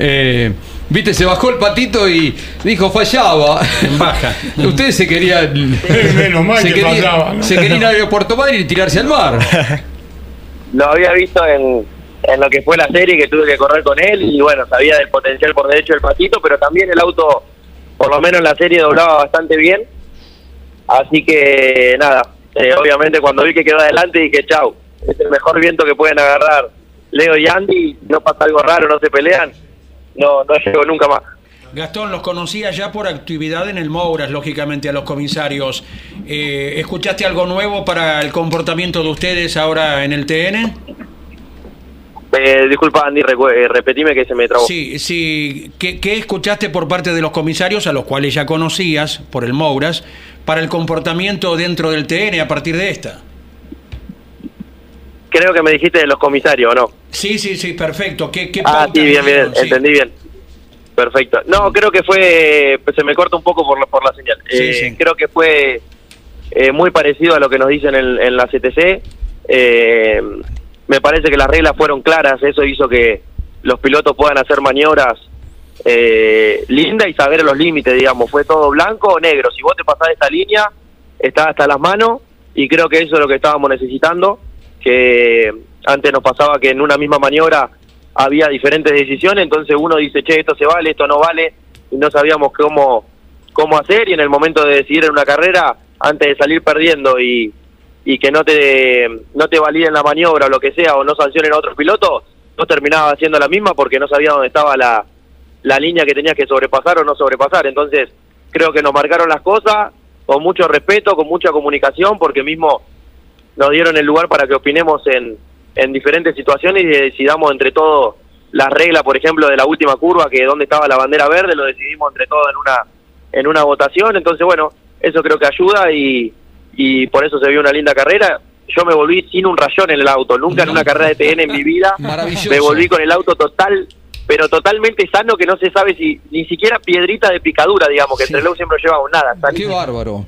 viste, se bajó el patito y dijo fallaba. Baja. Ustedes se querían. Menos mal se que querían- fallaba, ¿no? Se querían ir a Puerto Madryn y tirarse al mar. lo había visto en, en lo que fue la serie que tuve que correr con él y bueno, sabía del potencial por derecho del patito, pero también el auto, por lo menos en la serie, doblaba bastante bien. Así que nada, eh, obviamente cuando vi que quedó adelante dije, chau, es el mejor viento que pueden agarrar Leo y Andy, no pasa algo raro, no se pelean, no, no llego nunca más. Gastón, los conocía ya por actividad en el Mouras, lógicamente, a los comisarios. Eh, ¿Escuchaste algo nuevo para el comportamiento de ustedes ahora en el TN? Eh, disculpa Andy, eh, repetime que se me trabó. Sí, sí. ¿Qué, qué escuchaste por parte de los comisarios, a los cuales ya conocías por el Mouras, para el comportamiento dentro del TN a partir de esta? Creo que me dijiste de los comisarios, ¿o no? Sí, sí, sí, perfecto. ¿Qué, qué Ah, sí, bien, bien? Sí. entendí bien. Perfecto. No, creo que fue, pues se me corta un poco por la, por la señal. Sí, Eh, sí. Creo que fue eh, muy parecido a lo que nos dicen en, en la CTC. Eh, me parece que las reglas fueron claras, eso hizo que los pilotos puedan hacer maniobras eh, lindas y saber los límites, digamos. Fue todo blanco o negro. Si vos te pasás esta línea, está hasta las manos y creo que eso es lo que estábamos necesitando, que antes nos pasaba que en una misma maniobra había diferentes decisiones, entonces uno dice, che, esto se vale, esto no vale, y no sabíamos cómo, cómo hacer, y en el momento de decidir en una carrera, antes de salir perdiendo y, y que no te, no te validen la maniobra o lo que sea, o no sancionen a otros pilotos, no terminaba haciendo la misma porque no sabía dónde estaba la, la línea que tenías que sobrepasar o no sobrepasar. Entonces, creo que nos marcaron las cosas con mucho respeto, con mucha comunicación, porque mismo nos dieron el lugar para que opinemos en, en diferentes situaciones y decidamos entre todos las reglas, por ejemplo, de la última curva, que donde estaba la bandera verde, lo decidimos entre todos en una en una votación. Entonces, bueno, eso creo que ayuda y, y por eso se vio una linda carrera. Yo me volví sin un rayón en el auto, nunca en una carrera de TN en mi vida Maravilloso. me volví con el auto total, pero totalmente sano, que no se sabe si ni siquiera piedrita de picadura, digamos, que Sí. entre luego siempre llevamos nada. Qué bárbaro.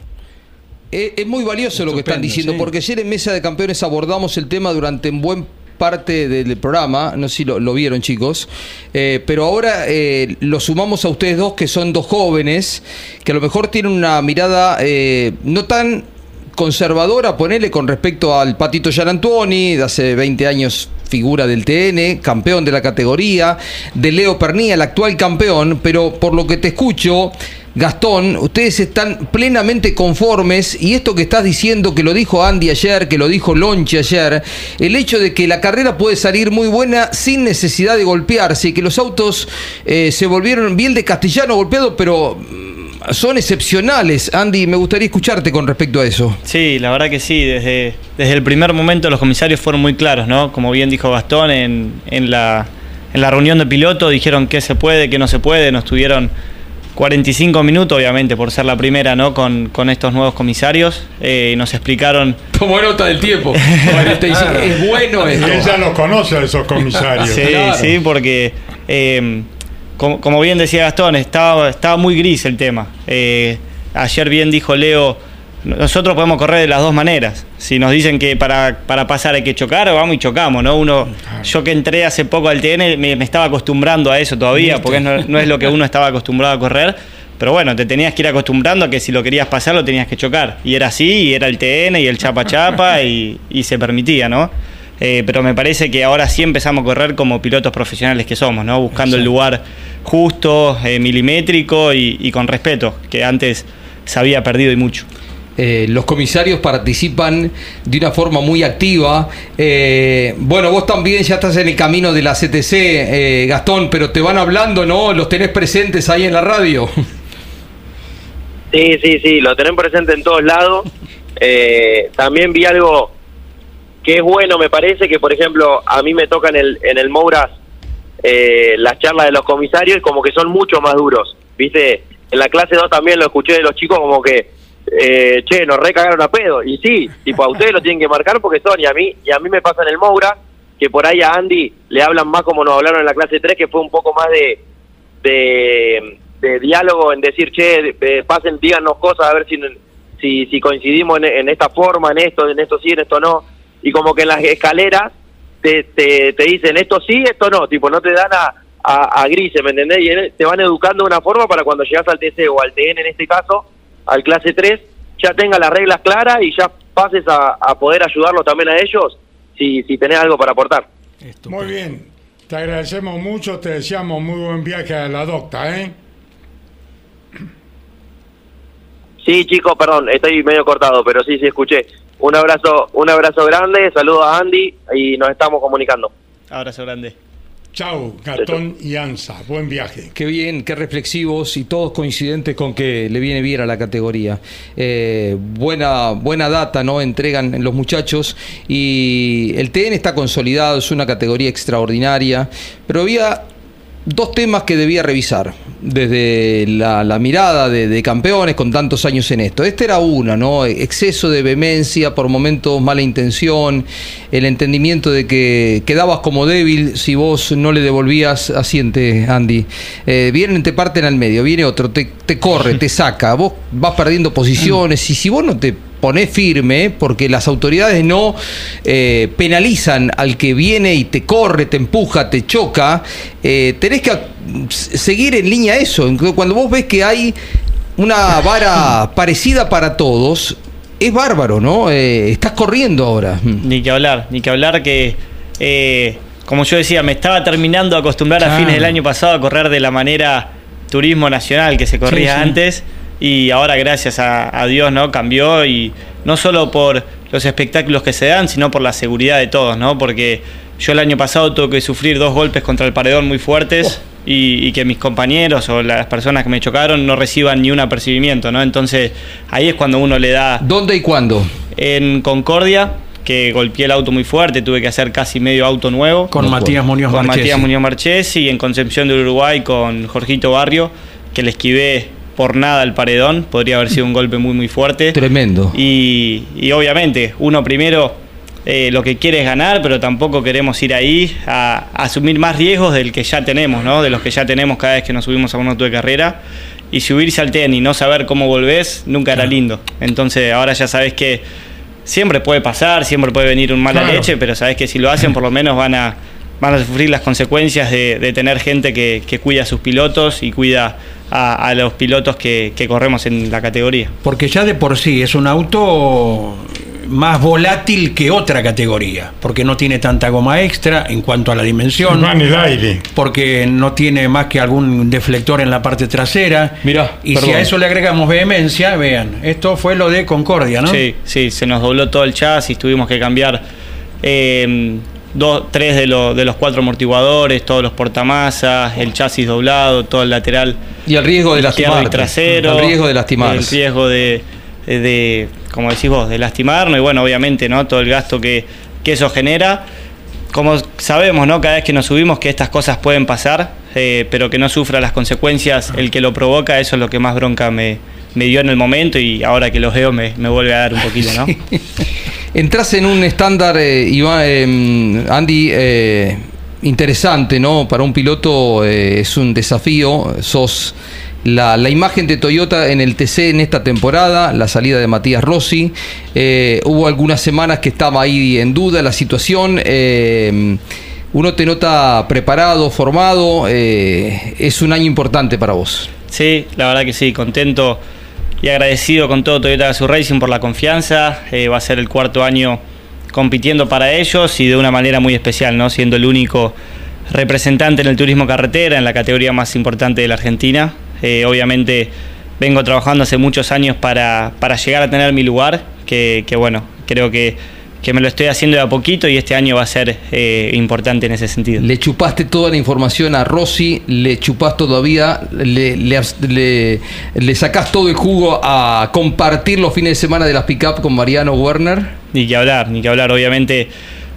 Es, es muy valioso lo que están diciendo, sí. porque ayer en Mesa de Campeones abordamos el tema durante un buen parte del programa, no sé si lo, lo vieron chicos, eh, pero ahora eh, lo sumamos a ustedes dos que son dos jóvenes, que a lo mejor tienen una mirada eh, no tan conservadora, ponele con respecto al Patito Gianantuoni, de hace 20 años figura del TN, campeón de la categoría, de Leo Pernía, el actual campeón, pero por lo que te escucho, Gastón, ustedes están plenamente conformes y esto que estás diciendo, que lo dijo Andy ayer, que lo dijo Lonchi ayer, el hecho de que la carrera puede salir muy buena sin necesidad de golpearse y que los autos eh, se volvieron bien de castellano golpeado, pero son excepcionales. Andy, me gustaría escucharte con respecto a eso. Sí, la verdad que sí. Desde, desde el primer momento los comisarios fueron muy claros, ¿no? Como bien dijo Gastón, en, en, la, en la reunión de piloto dijeron qué se puede, qué no se puede. Nos tuvieron 45 minutos, obviamente, por ser la primera, ¿no? Con, con estos nuevos comisarios. Eh, nos explicaron. Como nota del tiempo. es bueno esto. Él ya los conoce a esos comisarios. Sí, sí, porque. eh, como, como bien decía Gastón, estaba, estaba muy gris el tema. Eh, ayer bien dijo Leo, nosotros podemos correr de las dos maneras. Si nos dicen que para, para pasar hay que chocar, vamos y chocamos, ¿no? Uno, yo que entré hace poco al TN, me, me estaba acostumbrando a eso todavía, porque no, no es lo que uno estaba acostumbrado a correr. Pero bueno, te tenías que ir acostumbrando a que si lo querías pasar lo tenías que chocar. Y era así, y era el TN y el chapa chapa, y, y se permitía, ¿no? Eh, pero me parece que ahora sí empezamos a correr como pilotos profesionales que somos, ¿no? Buscando el lugar justo, eh, milimétrico y, y con respeto, que antes se había perdido y mucho. Eh, los comisarios participan de una forma muy activa. Eh, bueno, vos también ya estás en el camino de la CTC, eh, Gastón, pero te van hablando, ¿no? Los tenés presentes ahí en la radio. Sí, sí, sí, lo tienen presente en todos lados. Eh, también vi algo que es bueno, me parece, que por ejemplo a mí me toca en el, en el Mouras eh, las charlas de los comisarios como que son mucho más duros. Viste, en la clase 2 también lo escuché de los chicos como que, eh, che, nos recagaron a pedo. Y sí, tipo a ustedes lo tienen que marcar porque son, y a mí, y a mí me pasa en el Moura, que por ahí a Andy le hablan más como nos hablaron en la clase 3, que fue un poco más de, de, diálogo en decir, che, eh, pasen, díganos cosas a ver si, si, coincidimos en esta forma, en esto, en esto sí, en esto no. Y como que en las escaleras te, te, te dicen esto sí, esto no, tipo, no te dan a, a, a grises, ¿me entendés? Y en- te van educando de una forma para cuando llegas al TC o al TN en este caso, al clase 3, ya tengas las reglas claras y ya pases a, a poder ayudarlos también a ellos si, si tenés algo para aportar. Muy bien. Te agradecemos mucho, te deseamos muy buen viaje a la docta, ¿eh? Sí, chicos, perdón, estoy medio cortado, pero sí, sí, escuché. Un abrazo, un abrazo grande, saludos a Andy y nos estamos comunicando. Abrazo grande. Chau, Gastón y Ansa. Buen viaje. Qué bien, qué reflexivos y todos coincidentes con que le viene bien a la categoría. Eh, buena, buena data, ¿no? Entregan los muchachos y el TN está consolidado, es una categoría extraordinaria, pero había dos temas que debía revisar desde la, la mirada de, de campeones con tantos años en esto. Este era una, ¿no? Exceso de vehemencia, por momentos mala intención, el entendimiento de que quedabas como débil si vos no le devolvías asiente, Andy. Eh, vienen, te parten al medio, viene otro, te, te corre, te saca, vos vas perdiendo posiciones y si vos no te ponés firme, porque las autoridades no eh, penalizan al que viene y te corre, te empuja, te choca, eh, tenés que seguir en línea eso. Cuando vos ves que hay una vara parecida para todos, es bárbaro, ¿no? Eh, estás corriendo ahora. Ni que hablar, ni que hablar que, eh, como yo decía, me estaba terminando de acostumbrar a fines del año pasado a correr de la manera turismo nacional que se corría Sí, sí. antes y ahora gracias a, a Dios no cambió y no solo por los espectáculos que se dan, sino por la seguridad de todos, ¿no? Porque yo el año pasado tuve que sufrir dos golpes contra el paredón muy fuertes y, y que mis compañeros o las personas que me chocaron no reciban ni un apercibimiento, ¿no? Entonces ahí es cuando uno le da ¿Dónde y cuándo? en Concordia, que golpeé el auto muy fuerte, tuve que hacer casi medio auto nuevo. Con Matías Muñoz con Marchesi. Matías Muñoz Marchesi y en Concepción del Uruguay con Jorgito Barrio, que le esquivé por nada al paredón, podría haber sido un golpe muy muy fuerte. Tremendo. Y, y obviamente, uno primero eh, lo que quiere es ganar, pero tampoco queremos ir ahí a, a asumir más riesgos del que ya tenemos, ¿no? De los que ya tenemos cada vez que nos subimos a un auto de carrera. Y subirse al tenis y no saber cómo volvés, nunca era lindo. Entonces ahora ya sabes que siempre puede pasar, siempre puede venir un mala Claro. leche, pero sabes que si lo hacen por lo menos van a, van a sufrir las consecuencias de, de tener gente que, que cuida a sus pilotos y cuida a, a los pilotos que, que corremos en la categoría. Porque ya de por sí es un auto más volátil que otra categoría, porque no tiene tanta goma extra en cuanto a la dimensión, Va en el aire. porque no tiene más que algún deflector en la parte trasera. Mirá, y si a eso le agregamos vehemencia, vean, esto fue lo de Concordia, ¿no? Sí, sí, se nos dobló todo el chasis, tuvimos que cambiar eh, dos, tres de, los de los cuatro amortiguadores, todos los portamasas, el chasis doblado, todo el lateral. Y el riesgo de y lastimarte. trasero. El riesgo de lastimarse. El riesgo de, de, como decís vos, de lastimarnos y bueno, obviamente, ¿no? Todo el gasto que, que eso genera. Como sabemos, ¿no? Cada vez que nos subimos que estas cosas pueden pasar, eh, pero que no sufra las consecuencias el que lo provoca, eso es lo que más bronca me, dio en el momento y ahora que los veo me, vuelve a dar un poquito, ¿no? Entras en un estándar, eh, Iván, eh, Andy, eh, interesante, ¿no? Para un piloto es un desafío. Sos la, imagen de Toyota en el TC en esta temporada, la salida de Matías Rossi. Hubo algunas semanas que estaba ahí en duda la situación. Uno te nota preparado, formado. eh, es un año importante para vos. Sí, la verdad que sí, contento y agradecido con todo Toyota Gazoo Racing por la confianza. Eh, va a ser el cuarto año compitiendo para ellos y de una manera muy especial, ¿no? Siendo el único representante en el turismo carretera, en la categoría más importante de la Argentina. Eh, obviamente vengo trabajando hace muchos años para, para llegar a tener mi lugar, que bueno, creo que, que me lo estoy haciendo de a poquito y este año va a ser eh, importante en ese sentido. Le chupaste toda la información a Rossi, le chupás todavía, le, le, le, le sacás todo el jugo a compartir los fines de semana de las pick-up con Mariano Werner. Ni que hablar, ni que hablar. Obviamente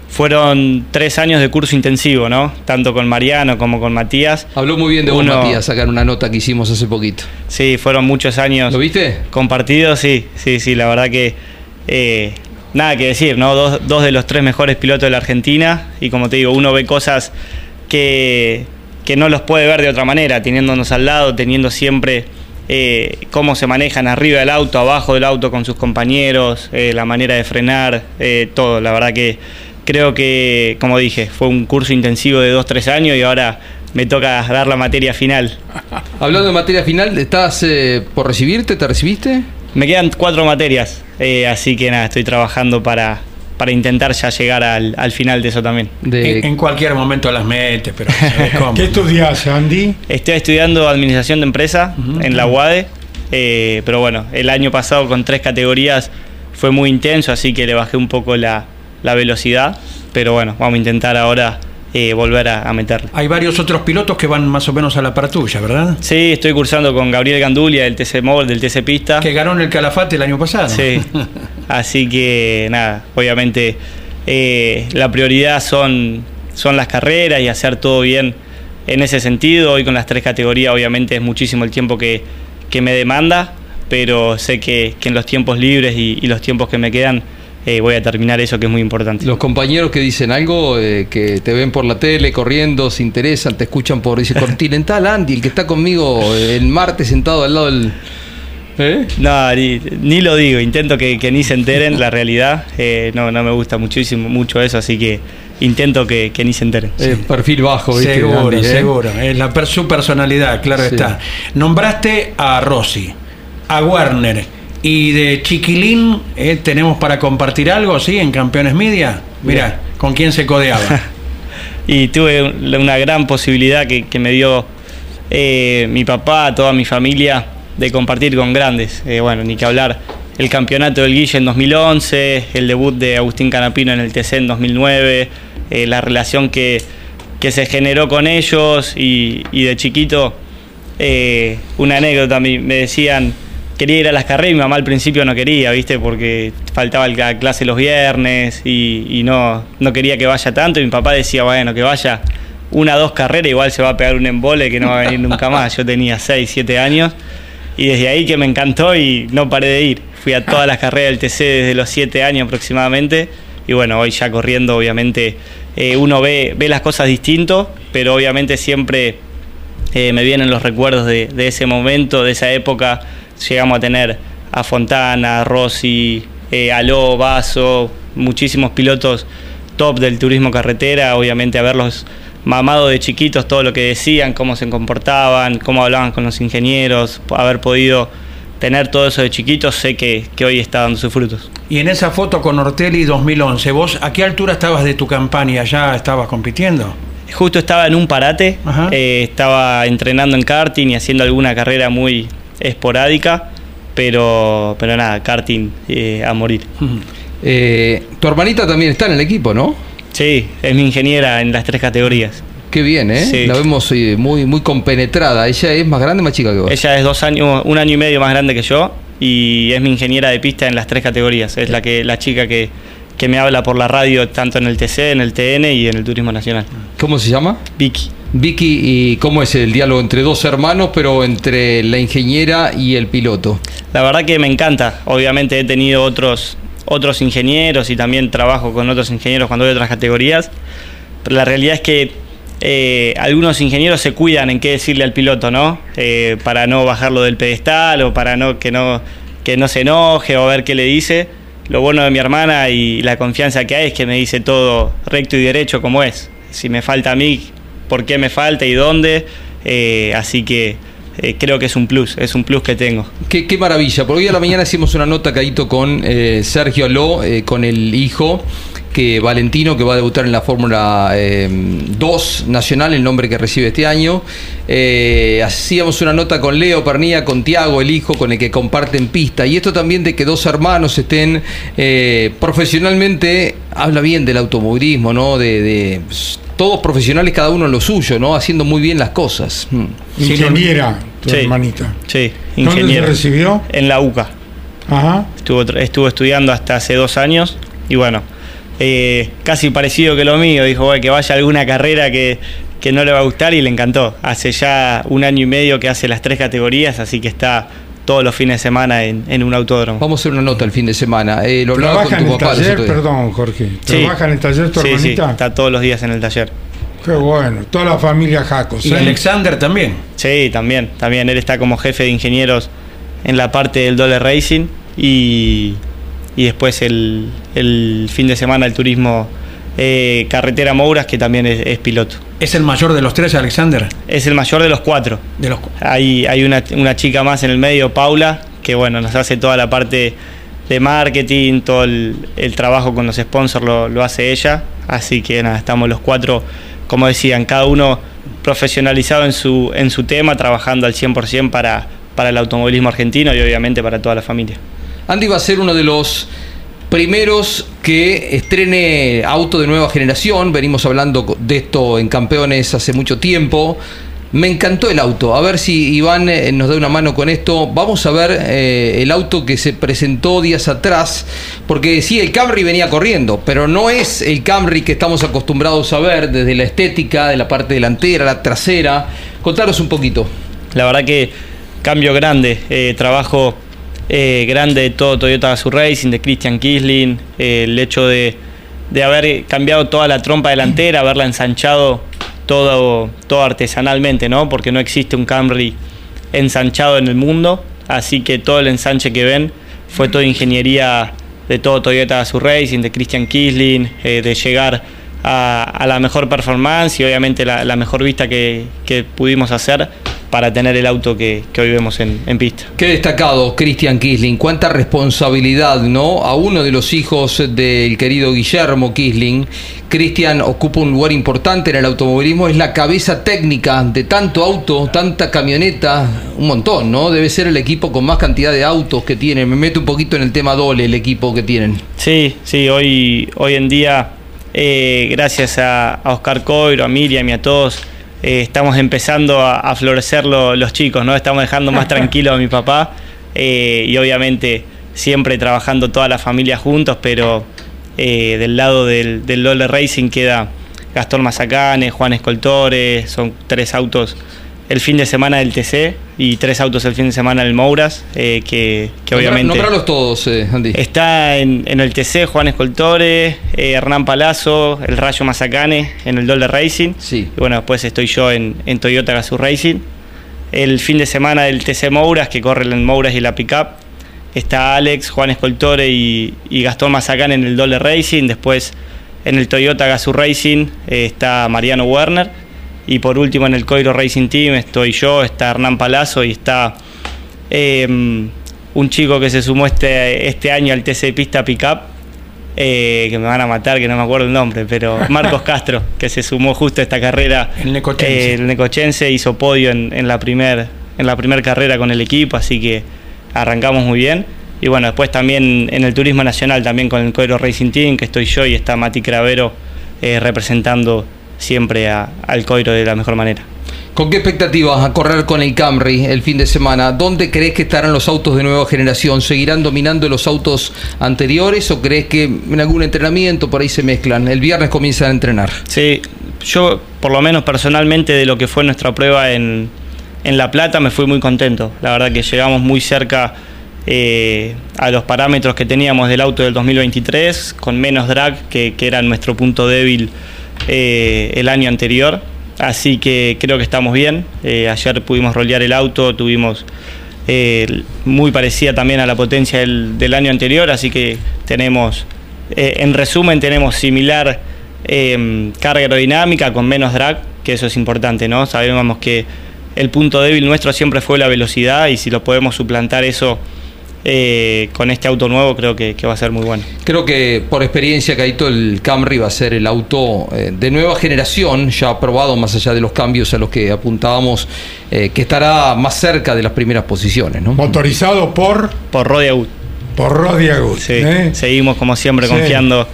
fueron tres años de curso intensivo, ¿no? Tanto con Mariano como con Matías. Habló muy bien de vos, Uno- Matías, sacar una nota que hicimos hace poquito. Sí, fueron muchos años ¿Lo viste? compartidos, sí, sí, sí, la verdad que eh, nada que decir, ¿no? Dos, dos de los tres mejores pilotos de la Argentina y como te digo, uno ve cosas que, que no los puede ver de otra manera, teniéndonos al lado, teniendo siempre eh, cómo se manejan arriba del auto, abajo del auto con sus compañeros, eh, la manera de frenar, eh, todo, la verdad que creo que, como dije, fue un curso intensivo de dos, tres años y ahora me toca dar la materia final. Hablando de materia final, ¿estás por recibirte? ¿Te recibiste? Me quedan cuatro materias, eh, así que nada, estoy trabajando para, para intentar ya llegar al, al final de eso también. De, En, en cualquier momento las metes, pero ¿sabes cómo? ¿Qué estudias, Andy? Estoy estudiando Administración de Empresa en la UADE, eh, pero bueno, el año pasado con tres categorías fue muy intenso, así que le bajé un poco la, la velocidad, pero bueno, vamos a intentar ahora eh, volver a, a meterle. Hay varios otros pilotos que van más o menos a la par tuya, ¿verdad? Sí, estoy cursando con Gabriel Gandulia del TC Móvil, del TC Pista. Que ganó en el Calafate el año pasado. Sí, así que nada, obviamente eh, la prioridad son, son las carreras y hacer todo bien en ese sentido. Hoy con las tres categorías obviamente es muchísimo el tiempo que, que me demanda, pero sé que, que en los tiempos libres y, y los tiempos que me quedan eh, voy a terminar eso que es muy importante. los compañeros que dicen algo, eh, que te ven por la tele corriendo, se interesan, te escuchan por dice Continental Andy, el que está conmigo eh, el martes sentado al lado del. ¿Eh? No, ni, ni lo digo, intento que, que ni se enteren la realidad. Eh, no, no me gusta muchísimo mucho eso, así que intento que, que ni se enteren. Eh, perfil bajo, ¿viste? Seguro, Andy, ¿eh? seguro. Es la per- su personalidad, claro Sí. está. Nombraste a Rossi, a Werner y de Chiquilín, eh, ¿tenemos para compartir algo, sí, en Campeones Media? Mira, ¿con quién se codeaba? y tuve un- una gran posibilidad que, que me dio eh, mi papá, toda mi familia, de compartir con grandes. Eh, bueno, ni que hablar. El campeonato del Guille en 2011, el debut de Agustín Canapino en el TC en 2009, eh, la relación que, que se generó con ellos y, y de chiquito, eh, una anécdota, me decían, quería ir a las carreras y mi mamá al principio no quería, ¿viste? Porque faltaba la clase los viernes y, no, no quería que vaya tanto y mi papá decía, bueno, que vaya una dos carreras, igual se va a pegar un embole que no va a venir nunca más. Yo tenía 6, 7 años y desde ahí que me encantó y no paré de ir. Fui a todas las carreras del TC desde los 7 años aproximadamente y bueno, hoy ya corriendo obviamente eh, uno ve, ve las cosas distinto, pero obviamente siempre eh, me vienen los recuerdos de, de ese momento, de esa época. Llegamos a tener a Fontana, a Rossi, eh, Aló, Vaso, muchísimos pilotos top del turismo carretera, obviamente a verlos mamado de chiquitos todo lo que decían, cómo se comportaban, cómo hablaban con los ingenieros, haber podido tener todo eso de chiquitos, sé que, que hoy está dando sus frutos. y en esa foto con Ortelli 2011, ¿vos a qué altura estabas de tu campaña? ¿Ya estabas compitiendo? Justo estaba en un parate, eh, estaba entrenando en karting y haciendo alguna carrera muy esporádica, pero, pero nada, karting eh, a morir. Eh, tu hermanita también está en el equipo, ¿no? Sí, es mi ingeniera en las tres categorías. Qué bien, ¿eh? Sí. La vemos eh, muy, muy compenetrada. ¿Ella es más grande o más chica que vos? Ella es dos años, un año y medio más grande que yo y es mi ingeniera de pista en las tres categorías. Es la que la chica que, que me habla por la radio tanto en el TC, en el TN y en el Turismo Nacional. ¿Cómo se llama? Vicky. Vicky, ¿y cómo es el diálogo entre dos hermanos, pero entre la ingeniera y el piloto? La verdad que me encanta. Obviamente he tenido otros, otros ingenieros y también trabajo con otros ingenieros cuando hay otras categorías. Pero la realidad es que eh, algunos ingenieros se cuidan en qué decirle al piloto, ¿no? Eh, para no bajarlo del pedestal o para no que, no que no se enoje o ver qué le dice. Lo bueno de mi hermana y la confianza que hay es que me dice todo recto y derecho como es. Si me falta a mí, por qué me falta y dónde. Eh, así que eh, creo que es un plus, es un plus que tengo. Qué, maravilla, porque hoy a la mañana hicimos una nota, Caíto, con eh, Sergio Aló, con el hijo, que Valentino, que va a debutar en la Fórmula eh, 2 Nacional, el nombre que recibe este año. Hacíamos una nota con Leo Pernía, con Tiago, el hijo, con el que comparten pista. Y esto también de que dos hermanos estén profesionalmente, habla bien del automovilismo, ¿no? De todos profesionales, cada uno en lo suyo, ¿no? Haciendo muy bien las cosas. Mm. Ingeniera, tu Sí. hermanita. Sí, ¿Dónde se ingeniero. recibió? En la UCA. Ajá. Estuvo, estuvo estudiando hasta hace dos años y bueno, eh, casi parecido que lo mío. Dijo "Bueno, que vaya a alguna carrera que, que no le va a gustar y le encantó. Hace ya un año y medio que hace las tres categorías, así que está todos los fines de semana en, en un autódromo. Vamos a hacer una nota el fin de semana. Eh, lo hablaba ¿Trabaja con en el papá. taller? Perdón, Jorge. Sí. ¿Trabaja en el taller tu Sí, sí, hermanita? está todos los días en el taller. Qué bueno. Toda la familia Jacos. Y ¿eh? Alexander también. Sí, también, también. Él está como jefe de ingenieros en la parte del Dollar Racing y, y después el, el fin de semana el turismo eh, Carretera Mouras, que también es, es piloto. ¿Es el mayor de los tres, Alexander? Es el mayor de los cuatro. De los Hay, hay una, una chica más en el medio, Paula, que bueno, nos hace toda la parte de marketing, todo el, el trabajo con los sponsors lo, lo hace ella. Así que nada, estamos los cuatro, como decían, cada uno profesionalizado en su, en su tema, trabajando al 100% para, para el automovilismo argentino y obviamente para toda la familia. Andy va a ser uno de los primeros que estrene auto de nueva generación. Venimos hablando de esto en Campeones hace mucho tiempo. Me encantó el auto. A ver si Iván eh, nos da una mano con esto. Vamos a ver eh, el auto que se presentó días atrás. Porque sí, el Camry venía corriendo, pero no es el Camry que estamos acostumbrados a ver desde la estética, de la parte delantera, la trasera. Contaros un poquito. La verdad que cambio grande, eh, trabajo eh, grande de todo Toyota Gazoo Racing, de Christian Kisling, eh, el hecho de, de haber cambiado toda la trompa delantera, haberla ensanchado todo, todo artesanalmente, ¿no? Porque no existe un Camry ensanchado en el mundo, así que todo el ensanche que ven fue toda ingeniería de todo Toyota Gazoo Racing, de Christian Kisling, eh, de llegar a, a la mejor performance y obviamente la, la mejor vista que, que pudimos hacer para tener el auto que, que hoy vemos en, en pista. Qué destacado, Christian Kisling. Cuánta responsabilidad, ¿no? A uno de los hijos del querido Guillermo Kisling. Christian ocupa un lugar importante en el automovilismo. Es la cabeza técnica de tanto auto, tanta camioneta. Un montón, ¿no? Debe ser el equipo con más cantidad de autos que tiene. Me meto un poquito en el tema Dole, el equipo que tienen. Sí, sí, hoy, hoy en día, eh, gracias a, a Oscar Coiro, a Miriam y a todos, eh, estamos empezando a, a florecer lo- los chicos, ¿no? Estamos dejando más tranquilo a mi papá eh, y obviamente siempre trabajando toda la familia juntos, pero eh, del lado del, del Lole Racing queda Gastón Mazacane, Juan Escoltore, son tres autos el fin de semana del TC y tres autos el fin de semana del Mouras, eh, que, que Nombra- obviamente... Nombralos todos, eh, Andy. Está en, en el TC Juan Escoltore, eh, Hernán Palazzo, el Rayo Mazacane en el Dollar Racing. Sí. Y bueno, después estoy yo en, en Toyota Gazoo Racing. El fin de semana del TC Mouras, que corre en Mouras y la Pickup. Está Alex, Juan Escoltore y, y Gastón Mazacane en el Dollar Racing. Después en el Toyota Gazoo Racing eh, está Mariano Werner. Y por último en el Coiro Racing Team estoy yo, está Hernán Palazzo y está eh, un chico que se sumó este, este año al TC Pista Pickup, eh, que me van a matar, que no me acuerdo el nombre, pero Marcos Castro, que se sumó justo a esta carrera. El necochense. Eh, el Necochense hizo podio en, en la primer primera carrera con el equipo, así que arrancamos muy bien. Y bueno, después también en el Turismo Nacional, también con el Coiro Racing Team, que estoy yo y está Mati Cravero eh, representando siempre a- al Coiro de la mejor manera. ¿Con qué expectativas a correr con el Camry el fin de semana? ¿Dónde crees que estarán los autos de nueva generación? ¿Seguirán dominando los autos anteriores o crees que en algún entrenamiento por ahí se mezclan? El viernes comienzan a entrenar. Sí, yo por lo menos personalmente de lo que fue nuestra prueba en, en La Plata me fui muy contento. La verdad que llegamos muy cerca eh, a los parámetros que teníamos del auto del 2023, con menos drag, que, que era nuestro punto débil eh, el año anterior. Así que creo que estamos bien. Eh, ayer pudimos rolear el auto, tuvimos eh, muy parecida también a la potencia del, del año anterior, así que tenemos, en resumen, tenemos similar eh, carga aerodinámica con menos drag, que eso es importante, ¿no? Sabemos que el punto débil nuestro siempre fue la velocidad y si lo podemos suplantar eso eh, con este auto nuevo, creo que, que va a ser muy bueno. Creo que por experiencia, Caito, el Camry va a ser el auto eh, de nueva generación, ya probado más allá de los cambios a los que apuntábamos, eh, que estará más cerca de las primeras posiciones, ¿no? Motorizado por, Por Rodia Wood. por Rodi Agut. Sí, ¿eh? seguimos como siempre Sí. confiando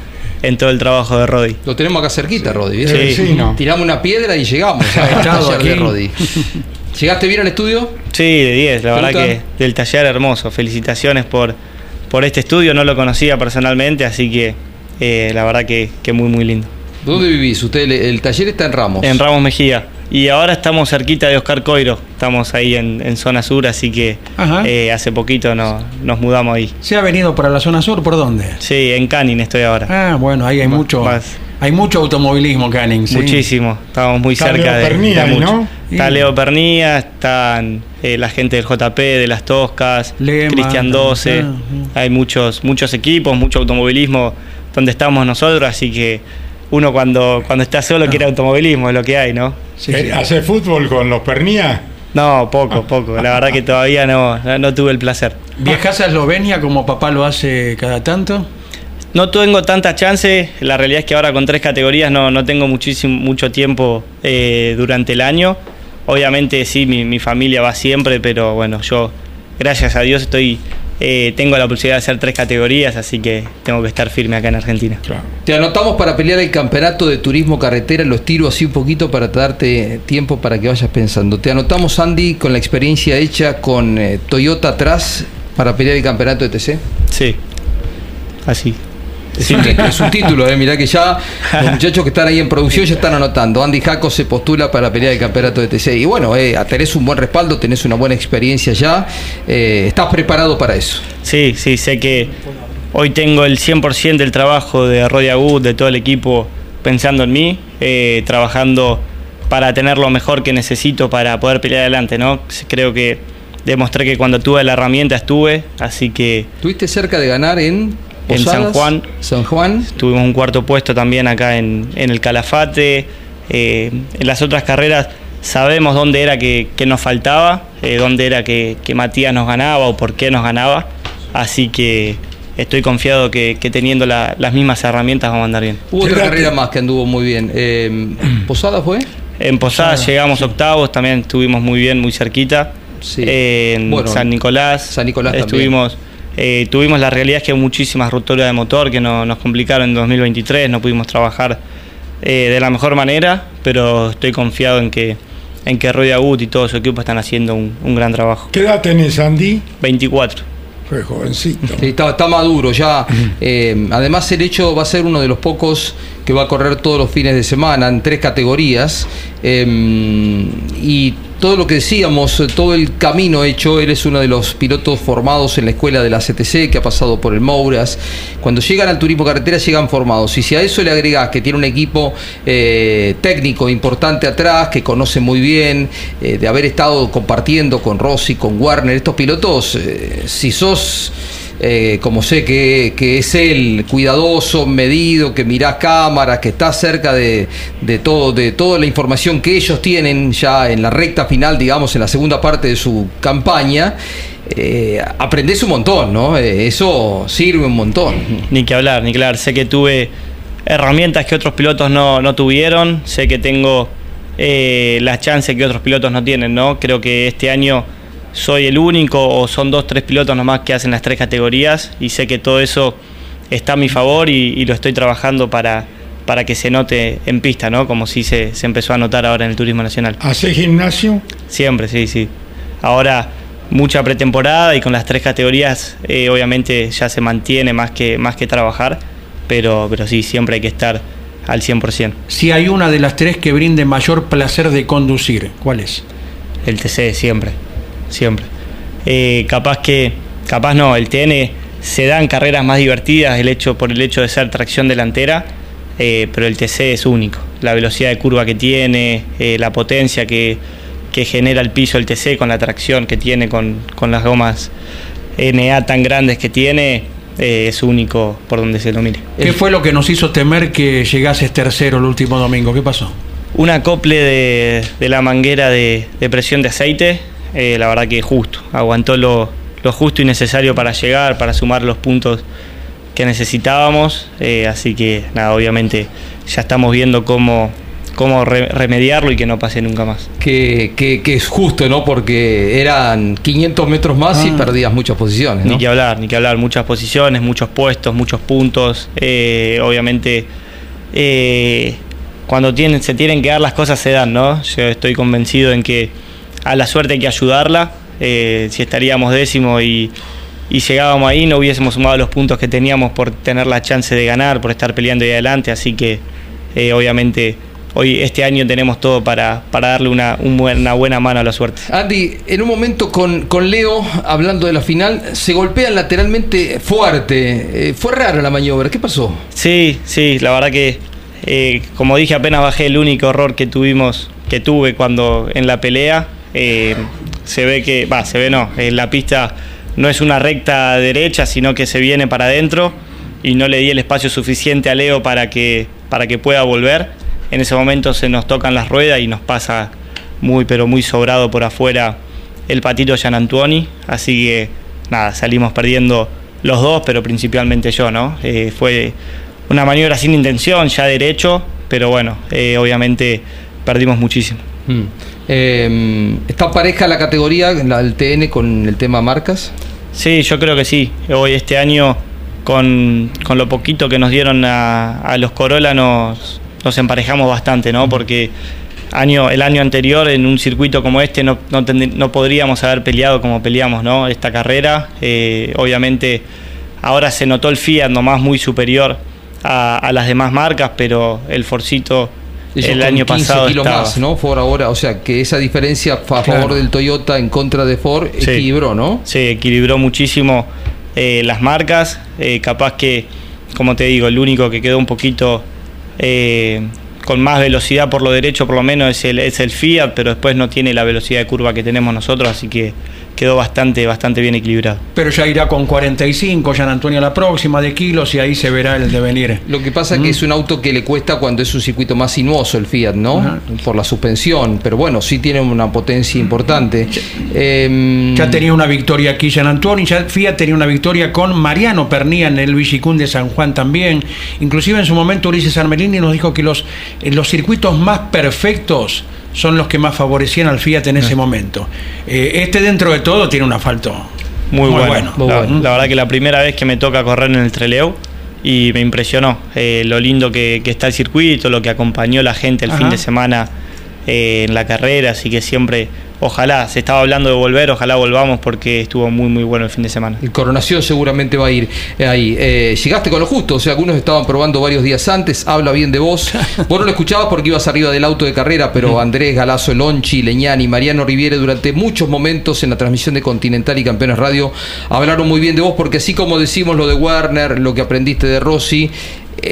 en todo el trabajo de Rodi. Lo tenemos acá cerquita, Rodi. Sí, no. Tiramos una piedra y llegamos al taller de. ¿Llegaste bien al estudio? Sí, de 10, la ¿Te verdad que del taller hermoso. Felicitaciones por, por este estudio, no lo conocía personalmente, así que eh, la verdad que, que muy, muy lindo. ¿Dónde vivís? Usted, el, el taller está en Ramos. En Ramos Mejía. Y ahora estamos cerquita de Oscar Coiro, estamos ahí en, en zona sur, así que eh, hace poquito no- nos mudamos ahí. ¿Se ha venido para la zona sur? ¿Por dónde? Sí, en Canning estoy ahora. Ah, bueno, ahí hay Más- mucho. más. Hay mucho automovilismo, Canning. sí. Muchísimo, estamos muy Está cerca Leo de ahí, mucho. ¿no? Está Leo Pernía, están eh, la gente del JP, de las Toscas, Cristian 12. ah, ah. Hay muchos, muchos equipos, mucho automovilismo donde estamos nosotros, así que uno cuando, cuando está solo quiere automovilismo, es lo que hay, ¿no? Sí, Eh, sí. ¿Hace fútbol con los Pernía? No, poco, poco. La verdad que todavía no, no, no tuve el placer. ¿Viajás a Eslovenia como papá lo hace cada tanto? No tengo tanta chance, la realidad es que ahora con tres categorías no, no tengo muchísimo, mucho tiempo eh, durante el año. Obviamente sí, mi, mi familia va siempre, pero bueno, yo gracias a Dios estoy, eh, tengo la posibilidad de hacer tres categorías, así que tengo que estar firme acá en Argentina. Te anotamos para pelear el campeonato de turismo carretera, los tiro así un poquito para darte tiempo para que vayas pensando. Te anotamos, Andy, con la experiencia hecha con eh, Toyota atrás para pelear el campeonato de TC. Sí, así. Es un, título, es un título, eh. mirá que ya los muchachos que están ahí en producción ya están anotando. Andy Jaco se postula para pelear el campeonato de TC. Y bueno, eh, tenés un buen respaldo, tenés una buena experiencia ya. eh, estás preparado para eso. Sí, sí, sé que hoy tengo el 100% del trabajo de Rodia Wood, de todo el equipo, pensando en mí, eh, trabajando para tener lo mejor que necesito para poder pelear adelante, ¿no? Creo que demostré que cuando tuve la herramienta estuve, así que Estuviste cerca de ganar en En San Juan. San Juan. tuvimos un cuarto puesto también acá en, en el Calafate. eh, en las otras carreras sabemos dónde era que, que nos faltaba, eh, dónde era que, que Matías nos ganaba o por qué nos ganaba. Así que estoy confiado que, que teniendo la- las mismas herramientas vamos a andar bien. Hubo otra carrera más que anduvo muy bien. Eh, ¿Posada fue? En Posadas llegamos octavos, también estuvimos muy bien, muy cerquita. Sí. Eh, en Bueno, San Nicolás. San Nicolás también. estuvimos. Eh, tuvimos la realidad es que muchísimas rupturas de motor que no- nos complicaron en 2023, no pudimos trabajar eh, de la mejor manera, pero estoy confiado en que en que Roy Agut y todo su equipo están haciendo un, un gran trabajo. ¿Qué edad tenés, Andy? 24. Fue jovencito. Sí, está, está maduro ya. Eh, además, el hecho va a ser uno de los pocos que va a correr todos los fines de semana en tres categorías. Eh, y todo lo que decíamos, eh, todo el camino hecho, él es uno de los pilotos formados en la escuela de la CTC, que ha pasado por el Mouras. Cuando llegan al turismo carretera, llegan formados. Y si a eso le agregás que tiene un equipo eh, técnico importante atrás, que conoce muy bien, eh, de haber estado compartiendo con Rossi, con Warner, estos pilotos, si sos eh, como sé que, que es él, cuidadoso, medido, que mirá cámaras, que está cerca de, de todo, de toda la información que ellos tienen ya en la recta final, digamos, en la segunda parte de su campaña, eh, aprendés un montón, ¿no? Eh, eso sirve un montón. Ni que hablar, ni que hablar. Sé que tuve herramientas que otros pilotos no, no tuvieron. Sé que tengo eh, las chances que otros pilotos no tienen, ¿no? Creo que este año soy el único o son dos, tres pilotos nomás que hacen las tres categorías y sé que todo eso está a mi favor y, y lo estoy trabajando para, para que se note en pista, ¿no? Como si se, se empezó a notar ahora en el turismo nacional. ¿Hace gimnasio? Siempre, sí, sí. Ahora mucha pretemporada y con las tres categorías eh, obviamente ya se mantiene más que, más que trabajar, pero, pero sí, siempre hay que estar al 100%. Si hay una de las tres que brinde mayor placer de conducir, ¿cuál es? El TC, siempre, siempre. Eh, capaz que, capaz no, el TN se dan carreras más divertidas el hecho, por el hecho de ser tracción delantera, eh, pero el TC es único. La velocidad de curva que tiene, eh, la potencia que, que, genera el piso el TC con la tracción que tiene con, con las gomas NA tan grandes que tiene, eh, es único por donde se lo mire. ¿Qué fue lo que nos hizo temer que llegases tercero el último domingo? ¿Qué pasó? Un acople de, de la manguera de, de, presión de aceite, eh, la verdad que justo, aguantó lo, lo, justo y necesario para llegar, para sumar los puntos que necesitábamos, eh, así que nada, obviamente ya estamos viendo cómo, cómo re remediarlo y que no pase nunca más. Que, que, que, es justo, ¿no? Porque eran 500 metros más ah. y perdías muchas posiciones. ¿no? Ni que hablar, ni que hablar, muchas posiciones, muchos puestos, muchos puntos. Eh, obviamente, eh, cuando tienen, se tienen que dar las cosas se dan, ¿no? Yo estoy convencido en que a la suerte hay que ayudarla. Eh, si estaríamos décimo y, y llegábamos ahí, no hubiésemos sumado los puntos que teníamos por tener la chance de ganar, por estar peleando ahí adelante. Así que, obviamente hoy este año tenemos todo para, para darle una, una, buena mano a la suerte. Andy, en un momento con, con Leo, hablando de la final, se golpean lateralmente fuerte. Eh, fue raro la maniobra, ¿qué pasó? Sí, sí, la verdad que, eh, como dije, apenas bajé el único error que tuvimos, que tuve cuando en la pelea. Eh, se ve que, va, se ve no, en la pista no es una recta derecha, sino que se viene para adentro y no le di el espacio suficiente a Leo para que, para que pueda volver en ese momento se nos tocan las ruedas y nos pasa muy pero muy sobrado por afuera el patito Gian Antuoni, así que nada, salimos perdiendo los dos, pero principalmente yo, ¿no? Eh, fue una maniobra sin intención, ya derecho, pero bueno, eh, obviamente perdimos muchísimo. Mm. Eh, ¿Está pareja la categoría, la del TN, con el tema marcas? Sí, yo creo que sí. Hoy este año, con, con lo poquito que nos dieron a, a los Corolla, nos, nos emparejamos bastante, ¿no? Porque año, el año anterior en un circuito como este no, no, no podríamos haber peleado como peleamos, ¿no? Esta carrera, eh, obviamente ahora se notó el Fiat nomás muy superior a, a las demás marcas, pero el Forcito El año 15 pasado kilos estaba. más, ¿no? Ford ahora, o sea, que esa diferencia a favor del Toyota en contra de Ford Sí. equilibró, ¿no? Sí, equilibró muchísimo eh, las marcas. eh, capaz que, como te digo, el único que quedó un poquito eh, con más velocidad por lo derecho, por lo menos, es el, es el Fiat, pero después no tiene la velocidad de curva que tenemos nosotros, así que quedó bastante, bastante bien equilibrado. Pero ya irá con 45, Gian Antonio la próxima de kilos y ahí se verá el devenir. Lo que pasa es que es un auto que le cuesta cuando es un circuito más sinuoso el Fiat, ¿no? Por la suspensión, pero bueno, sí tiene una potencia importante. Eh, Ya tenía una victoria aquí Gian Antonio, ya Fiat tenía una victoria con Mariano Pernía en el Villicún de San Juan también. Inclusive en su momento Ulises Armelini nos dijo que los, los circuitos más perfectos son los que más favorecían al Fiat en ese momento. Eh, este dentro de todo tiene un asfalto Muy, bueno. muy la, bueno. la verdad que la primera vez que me toca correr en el Treleu y me impresionó eh, lo lindo que, que está el circuito, lo que acompañó la gente el Ajá. fin de semana eh, en la carrera, así que siempre, ojalá, se estaba hablando de volver, ojalá volvamos porque estuvo muy muy bueno el fin de semana. El Coronación seguramente va a ir eh, ahí. Eh, llegaste con lo justo, o sea, algunos estaban probando varios días antes, habla bien de vos. Vos no lo escuchabas porque ibas arriba del auto de carrera, pero Andrés Galazo, Lonchi, Leñani, Mariano Riviere durante muchos momentos en la transmisión de Continental y Campeones Radio hablaron muy bien de vos porque así como decimos lo de Werner, lo que aprendiste de Rossi,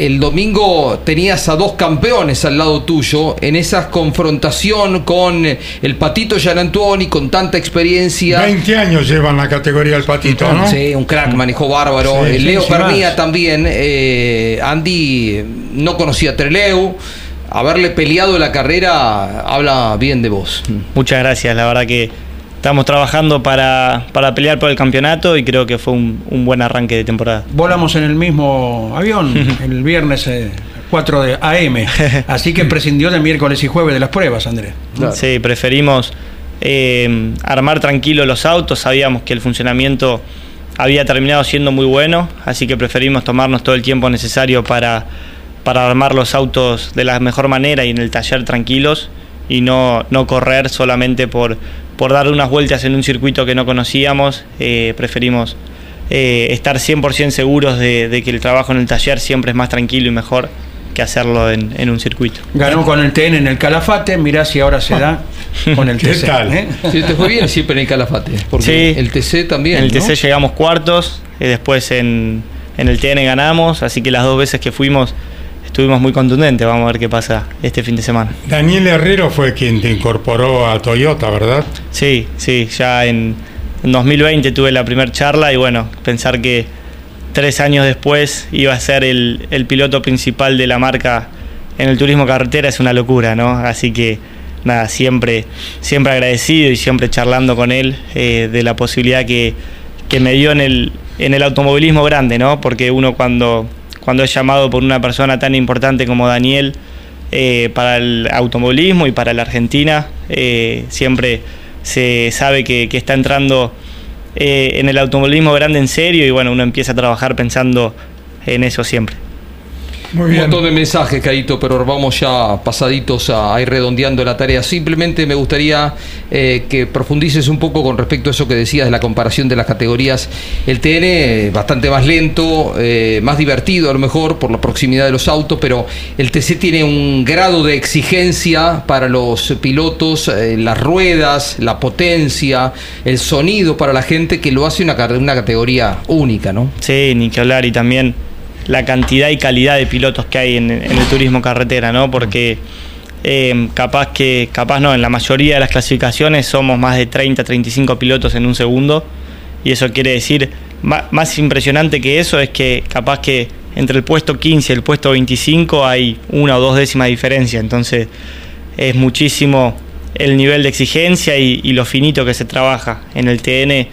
el domingo tenías a dos campeones al lado tuyo en esa confrontación con el Patito Gianantuoni con tanta experiencia. 20 años llevan la categoría el patito, ¿no? Sí, un crack, manejó bárbaro. Sí, Eh, sí, Leo sí, Pernía más. también. eh, Andy no conocía a Treleu. Haberle peleado la carrera habla bien de vos. Muchas gracias, la verdad que estamos trabajando para, para pelear por el campeonato y creo que fue un, un buen arranque de temporada. Volamos en el mismo avión el viernes eh, 4 de AM, así que prescindió de miércoles y jueves de las pruebas, Andrés. Claro. Sí, preferimos eh, armar tranquilo los autos, sabíamos que el funcionamiento había terminado siendo muy bueno, así que preferimos tomarnos todo el tiempo necesario para, para armar los autos de la mejor manera y en el taller tranquilos y no, no correr solamente por, por dar unas vueltas en un circuito que no conocíamos. Eh, preferimos eh, estar 100% seguros de, de que el trabajo en el taller siempre es más tranquilo y mejor que hacerlo en, en un circuito. Ganó con el TN en el Calafate, mirá si ahora se da con el ¿Qué TC. tal? ¿eh? Sí, te fue bien siempre en el Calafate. Porque Sí. el TC también. En el ¿no? TC llegamos cuartos, y después en, en el TN ganamos, así que las dos veces que fuimos estuvimos muy contundentes. Vamos a ver qué pasa este fin de semana. Daniel Herrero fue quien te incorporó a Toyota, ¿verdad? Sí, sí, ya en, en 2020 tuve la primera charla y bueno, pensar que tres años después iba a ser el, el piloto principal de la marca en el turismo carretera es una locura, ¿no? Así que nada, siempre, siempre agradecido y siempre charlando con él eh, de la posibilidad que, que me dio en el, en el automovilismo grande, ¿no? Porque uno cuando, cuando es llamado por una persona tan importante como Daniel eh, para el automovilismo y para la Argentina, eh, siempre se sabe que, que está entrando eh, en el automovilismo grande en serio y bueno, uno empieza a trabajar pensando en eso siempre. Muy Un montón de mensajes, Caito, pero vamos ya pasaditos a, a ir redondeando la tarea. Simplemente me gustaría eh, que profundices un poco con respecto a eso que decías de la comparación de las categorías. El TN bastante más lento, eh, más divertido a lo mejor por la proximidad de los autos, pero el TC tiene un grado de exigencia para los pilotos, eh, las ruedas, la potencia, el sonido para la gente que lo hace una categoría única, ¿no? Sí, ni que hablar y también la cantidad y calidad de pilotos que hay en, el turismo carretera, ¿no? Porque eh, capaz que, capaz no, en la mayoría de las clasificaciones somos más de 30, 35 pilotos en un segundo y eso quiere decir, más, impresionante que eso es que capaz que entre el puesto 15 y el puesto 25 hay una o dos décimas de diferencia, entonces es muchísimo el nivel de exigencia y, lo finito que se trabaja en el TN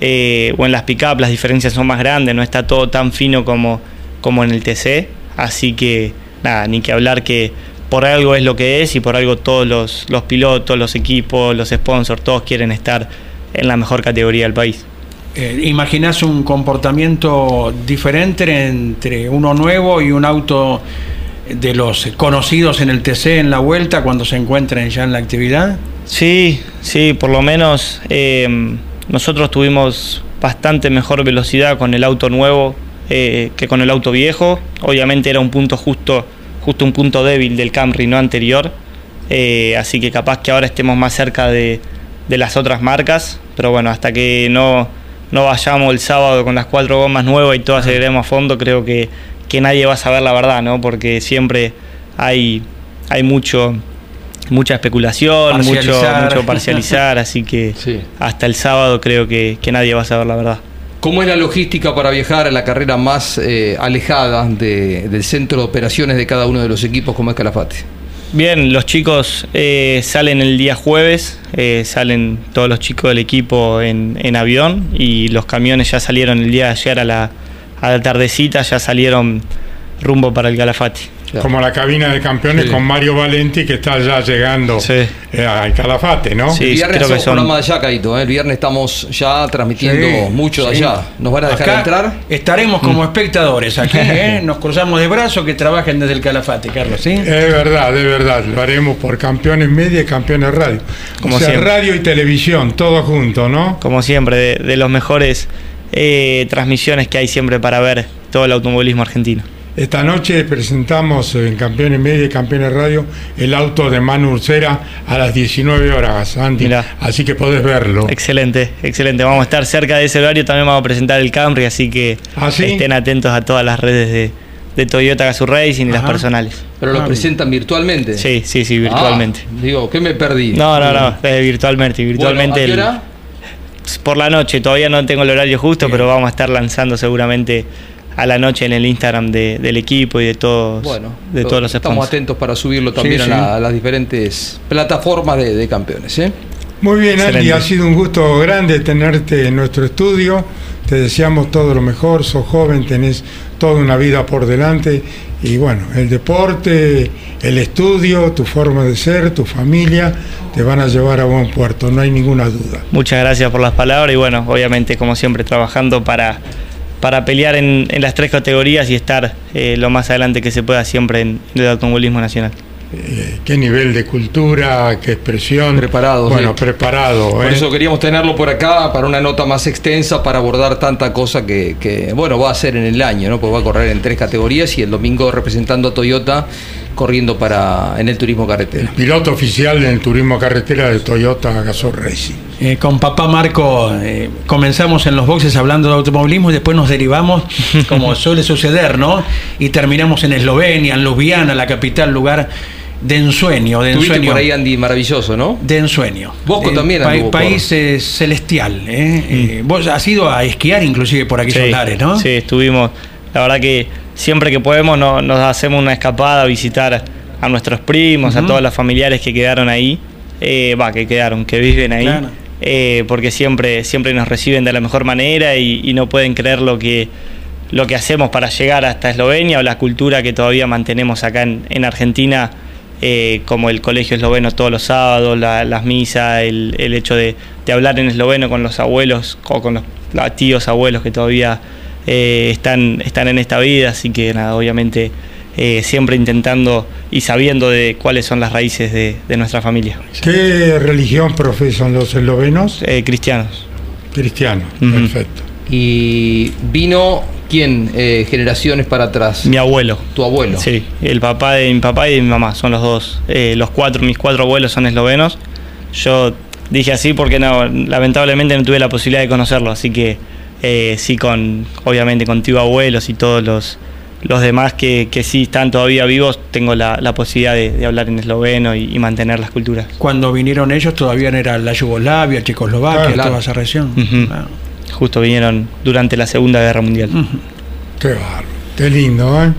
eh, o en las pick las diferencias son más grandes, no está todo tan fino como, como en el TC, así que nada, ni que hablar que por algo es lo que es y por algo todos los, los pilotos, los equipos, los sponsors, todos quieren estar en la mejor categoría del país. Eh, ¿Imaginás un comportamiento diferente entre uno nuevo y un auto de los conocidos en el TC en la vuelta cuando se encuentren ya en la actividad? Sí, sí, por lo menos eh, nosotros tuvimos bastante mejor velocidad con el auto nuevo eh, que con el auto viejo. Obviamente era un punto justo, justo un punto débil del Camry no anterior. Eh, así que capaz que ahora estemos más cerca de, de las otras marcas. Pero bueno, hasta que no, no vayamos el sábado con las cuatro gomas nuevas y todas aceleremos a fondo, creo que, que nadie va a saber la verdad, ¿no? Porque siempre hay, hay mucho mucha especulación, mucho, mucho parcializar, así que Sí. hasta el sábado creo que, que nadie va a saber la verdad. ¿Cómo es la logística para viajar a la carrera más eh, alejada de- del centro de operaciones de cada uno de los equipos como es Calafate? Bien, los chicos eh, salen el día jueves, eh, salen todos los chicos del equipo en, avión y los camiones ya salieron el día de ayer a la, a la tardecita, ya salieron rumbo para el Calafate. Claro. Como la cabina de campeones Sí. con Mario Valenti que está ya llegando Sí. eh, al Calafate, ¿no? Sí. el viernes creo que hacemos son- programa de allá, Caito. ¿eh? El viernes estamos ya transmitiendo Sí, mucho de allá. ¿Nos van a dejar Acá entrar? Estaremos como espectadores aquí, ¿eh? nos cruzamos de brazos que trabajen desde el Calafate, Carlos, ¿sí? Es verdad, es verdad. Lo haremos por Campeones Media y Campeones Radio. Como o sea, siempre. radio y televisión, todo junto, ¿no? Como siempre, de, de los mejores eh, transmisiones que hay siempre para ver todo el automovilismo argentino. Esta noche presentamos en Campeones Media y Campeones Radio el auto de Manu Ursera a las 19 horas, Andy. Mirá. Así que podés verlo. Excelente, excelente. Vamos a estar cerca de ese horario. También vamos a presentar el Camry, así que ¿Ah, sí? estén atentos a todas las redes de, de Toyota Gazoo Racing y las personales. Pero lo Ah, presentan virtualmente. Sí, sí, sí, virtualmente. Ah, digo, ¿qué me perdí? No, no, no, eh, virtualmente. Bueno, Virtualmente ¿a qué el- por la noche. Todavía no tengo el horario justo, pero vamos a estar lanzando seguramente a la noche en el Instagram de- del equipo y de todos, Bueno, de todos los estamos sponsors. atentos para subirlo también Sí, a, sí. la- a las diferentes plataformas de, de campeones. ¿eh? Muy bien, Andy, Excelente. ha sido un gusto grande tenerte en nuestro estudio. Te deseamos todo lo mejor, sos joven, tenés toda una vida por delante. Y bueno, el deporte, el estudio, tu forma de ser, tu familia, te van a llevar a buen puerto, no hay ninguna duda. Muchas gracias por las palabras y bueno, obviamente como siempre trabajando para, para pelear en, en las tres categorías y estar eh, lo más adelante que se pueda siempre en, en el automovilismo nacional. Eh, qué nivel de cultura, qué expresión. Preparado, Bueno, sí. preparado. Por ¿eh? eso queríamos tenerlo por acá para una nota más extensa, para abordar tanta cosa que, que, bueno, va a hacer en el año, ¿no? Porque va a correr en tres categorías y el domingo representando a Toyota corriendo para en el turismo carretera. Piloto oficial en el turismo carretera de Toyota Gazoo Racing. Eh, con papá Marco eh, comenzamos en los boxes hablando de automovilismo y después nos derivamos, como suele suceder, ¿no? Y terminamos en Eslovenia, en Ljubljana, la capital, lugar de ensueño, de ensueño. por ahí, Andy, maravilloso, ¿no? De ensueño. Bosco Eh, también pa- por- país eh, celestial. ¿eh? Eh, vos has ido a esquiar inclusive por aquellos Sí, lares, ¿no? Sí, estuvimos. La verdad que siempre que podemos no- nos hacemos una escapada a visitar a nuestros primos, a Ujú. todos los familiares que quedaron ahí. Eh, Va, que quedaron, que viven ahí. Claro. Eh, porque siempre, siempre nos reciben de la mejor manera y, y no pueden creer lo que, lo que hacemos para llegar hasta Eslovenia o la cultura que todavía mantenemos acá en, en Argentina. eh, como el colegio esloveno todos los sábados, la- las misas, el, el hecho de, de hablar en esloveno con los abuelos o con los tíos abuelos que todavía eh, están, están en esta vida, así que nada, obviamente eh, siempre intentando y sabiendo de cuáles son las raíces de, de nuestra familia. ¿Qué religión profesan los eslovenos? Eh, cristianos. Cristianos. Perfecto. Y vino, ¿quién? Eh, generaciones para atrás. Mi abuelo. Tu abuelo. Sí, el papá de mi papá y de mi mamá, son los dos. Eh, los cuatro, mis cuatro abuelos son eslovenos. Yo dije así porque no, lamentablemente no tuve la posibilidad de conocerlo, así que eh, sí con, obviamente con tío abuelos y todos los, los demás que, que sí están todavía vivos, tengo la, la posibilidad de, de hablar en esloveno y, y mantener las culturas. Cuando vinieron ellos todavía no era la Yugoslavia, Checoslovaquia, Claro. toda esa región. Claro. Justo vinieron durante la Segunda Guerra Mundial. Qué bárbaro. Qué lindo, ¿eh?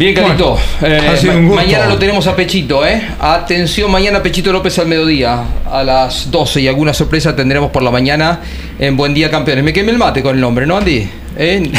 Bien, Carito. Bueno, Eh, ha sido ma- un gusto. mañana lo tenemos a Pechito, ¿eh? Atención, mañana Pechito López al mediodía, a las 12 y alguna sorpresa tendremos por la mañana en Buen Día Campeones. Me quemé el mate con el nombre, ¿no, Andy? ¿Eh?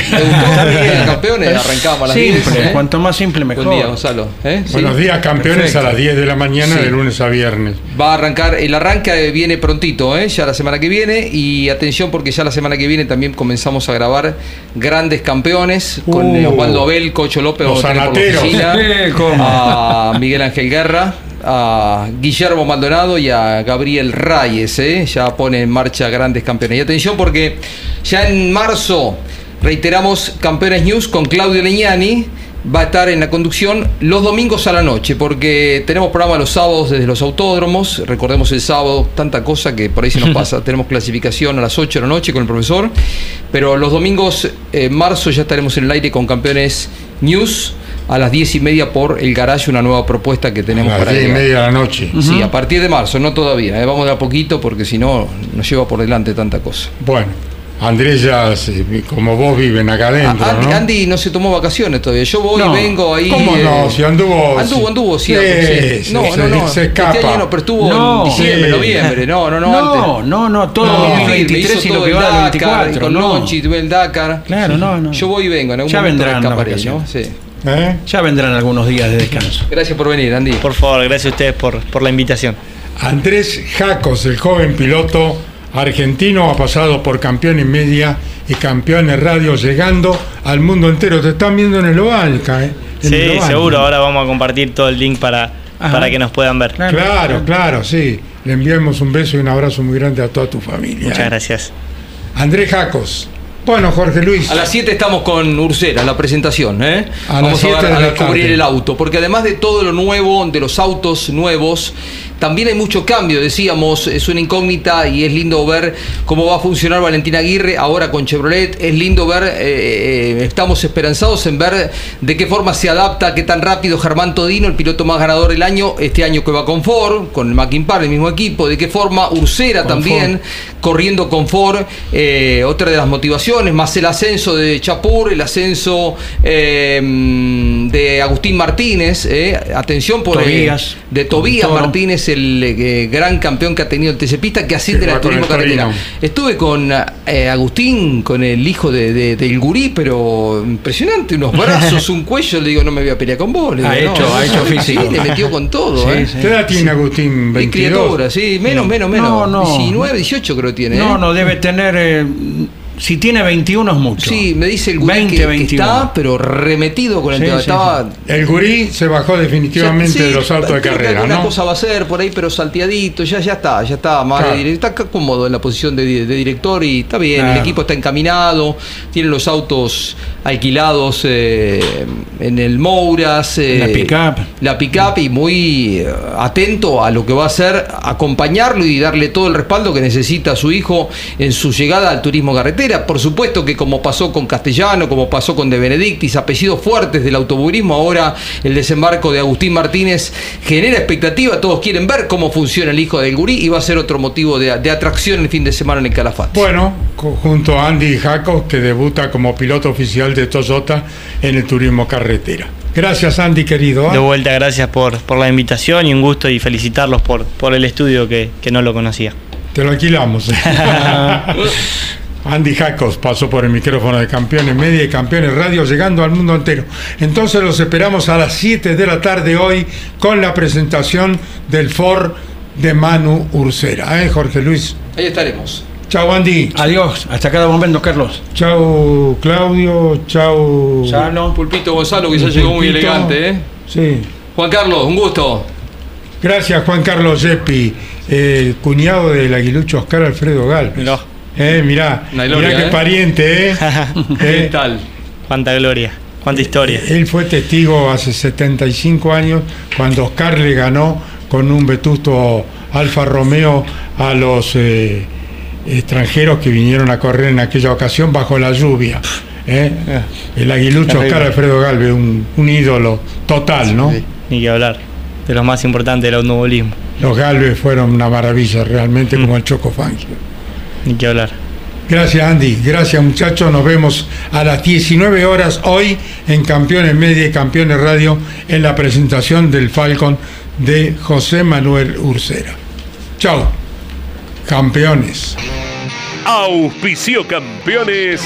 Campeones, arrancamos a las 10. Simple, ¿eh? cuanto más simple mejor. Buen día, Gonzalo. ¿eh? Sí. Buenos días, campeones, Perfecto. a las 10 de la mañana Sí. de lunes a viernes. Va a arrancar, el arranque viene prontito, ¿eh? ya la semana que viene. Y atención porque ya la semana que viene también comenzamos a grabar grandes campeones con Uh, Osvaldo Abel, Cocho López, los a Miguel Ángel Guerra, a Guillermo Maldonado y a Gabriel Reyes. ¿eh? Ya pone en marcha grandes campeones. Y atención porque ya en marzo reiteramos Campeones News con Claudio Leñani. Va a estar en la conducción los domingos a la noche, porque tenemos programa los sábados desde los autódromos. Recordemos el sábado, tanta cosa que por ahí se nos pasa. tenemos clasificación a las 8 de la noche con el profesor. Pero los domingos, en marzo, ya estaremos en el aire con Campeones News a las 10 y media por el Garage, una nueva propuesta que tenemos a las para 10 y media de la noche. Sí, a partir de marzo, no todavía. ¿eh? Vamos de a poquito porque si no nos lleva por delante tanta cosa. Bueno, Andrés ya, como vos, viven acá adentro, Ah, Andy, ¿no? Andy no se tomó vacaciones todavía. Yo voy No. y vengo ahí. ¿Cómo no? eh, Si anduvo- Anduvo, anduvo, sí. Sí, sí. sí, No, se- no, no. se escapa. Este año no, pero estuvo No. en diciembre, Sí. noviembre. No, no, no. No, antes. no, no, todo No. 2023 hizo y lo que va Dakar, 24. Con no. Lonchi, tuve el Dakar. Claro, no, no. Yo voy y vengo. En algún Ya momento vendrán las vacaciones. Sí. ¿Eh? Ya vendrán algunos días de descanso. Gracias por venir, Andy. Por favor, gracias a ustedes por, por la invitación. Andrés Jacos, el joven piloto argentino, ha pasado por campeones media y campeones radio, llegando al mundo entero. Te están viendo en el Ovalca, ¿eh? En Sí, el Ovalca. seguro. Ahora vamos a compartir todo el link para, Ajá. para que nos puedan ver. Claro. Claro, claro, sí. Le enviamos un beso y un abrazo muy grande a toda tu familia. Muchas ¿eh? gracias. Andrés Jacos. Bueno, Jorge Luis. A las 7 estamos con Ursera, la presentación. ¿eh? A Vamos a, 7 ver- de a descubrir tarde. el auto, porque además de todo lo nuevo, de los autos nuevos, también hay mucho cambio, decíamos, es una incógnita y es lindo ver cómo va a funcionar Valentín Aguirre ahora con Chevrolet, es lindo ver, eh, eh, estamos esperanzados en ver de qué forma se adapta, qué tan rápido Germán Todino, el piloto más ganador del año, este año que va con Ford, con el Mackin Par, el mismo equipo, de qué forma Ursera también, corriendo con Ford, eh, otra de las motivaciones, más el ascenso de Chapur, el ascenso eh, de Agustín Martínez, atención por Tobías. de Tobías. Martínez, el eh, gran campeón que ha tenido el TC Pista, que asciende al turismo carretera. Estuve con eh, Agustín, con el hijo de, de- del gurí, pero impresionante, unos brazos, un cuello, le digo, no me voy a pelear con vos. Le Ha hecho- no, ha hecho sí, físico. le metió con todo, Sí, eh. sí. ¿Qué edad tiene Agustín? Y 22. criatura, sí, menos, menos, menos. No, no. 19, 18 creo que tiene. No, ¿eh? no, debe tener eh, Si tiene 21 es mucho. Sí, me dice el gurí 20, que, que 21. está, pero remetido con el Sí, tema. sí, Estaba. El gurí se bajó definitivamente Sí, de los saltos de carrera, ¿no? cosa va a ser por ahí, pero salteadito, ya, ya está, ya está más Claro. de está cómodo en la posición de, de director y está bien, el equipo está encaminado, tiene los autos alquilados eh, en el Mouras, eh, La pick-up. la pick-up y muy eh, atento a lo que va a hacer, acompañarlo y darle todo el respaldo que necesita su hijo en su llegada al turismo carretera. Por supuesto que como pasó con Castellano, como pasó con De Benedictis, apellidos fuertes del automovilismo, ahora el desembarco de Agustín Martínez genera expectativa, todos quieren ver cómo funciona el hijo del gurí y va a ser otro motivo de, de atracción el fin de semana en el Calafate. Bueno, junto a Andy Jacos, que debuta como piloto oficial de Toyota en el turismo carretera. Gracias, Andy, querido. ¿ah? De vuelta, gracias por, por la invitación y un gusto y felicitarlos por, por el estudio que, que no lo conocía. Te lo alquilamos. Andy Jacos pasó por el micrófono de Campeones Media y Campeones Radio, llegando al mundo entero. Entonces los esperamos a las 7 de la tarde hoy con la presentación del Ford de Manu Ursera. ¿Eh, Jorge Luis? Ahí estaremos. Chao, Andy. Adiós, hasta cada momento, Carlos. Chao, Claudio. Chao. Salo. Pulpito Gonzalo, que ya llegó muy elegante. ¿eh? Sí. Juan Carlos, un gusto. Gracias, Juan Carlos Yeppi, eh, cuñado del aguilucho Oscar Alfredo Galvez. Mirá. Eh, mirá, mirá qué ¿eh? pariente, ¿eh? ¿Qué Eh, tal? Cuánta gloria, cuánta historia. Él fue testigo hace 75 años cuando Oscar le ganó con un vetusto Alfa Romeo a los eh, extranjeros que vinieron a correr en aquella ocasión bajo la lluvia. ¿eh? El aguilucho Terrible. Oscar Alfredo Galvez, un, un ídolo total, ¿no? Ni que hablar. De los más importantes del automovilismo. Los Galvez fueron una maravilla, realmente, como el Choco Fangio. Ni que hablar. Gracias Andy, gracias muchachos, nos vemos a las 19 horas hoy en Campeones Media y Campeones Radio en la presentación del Falcon de José Manuel Ursera. Chao, campeones. Auspicio campeones.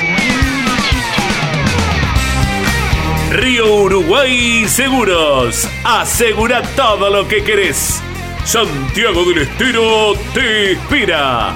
Río Uruguay Seguros. Asegura todo lo que querés. Santiago del Estero te inspira.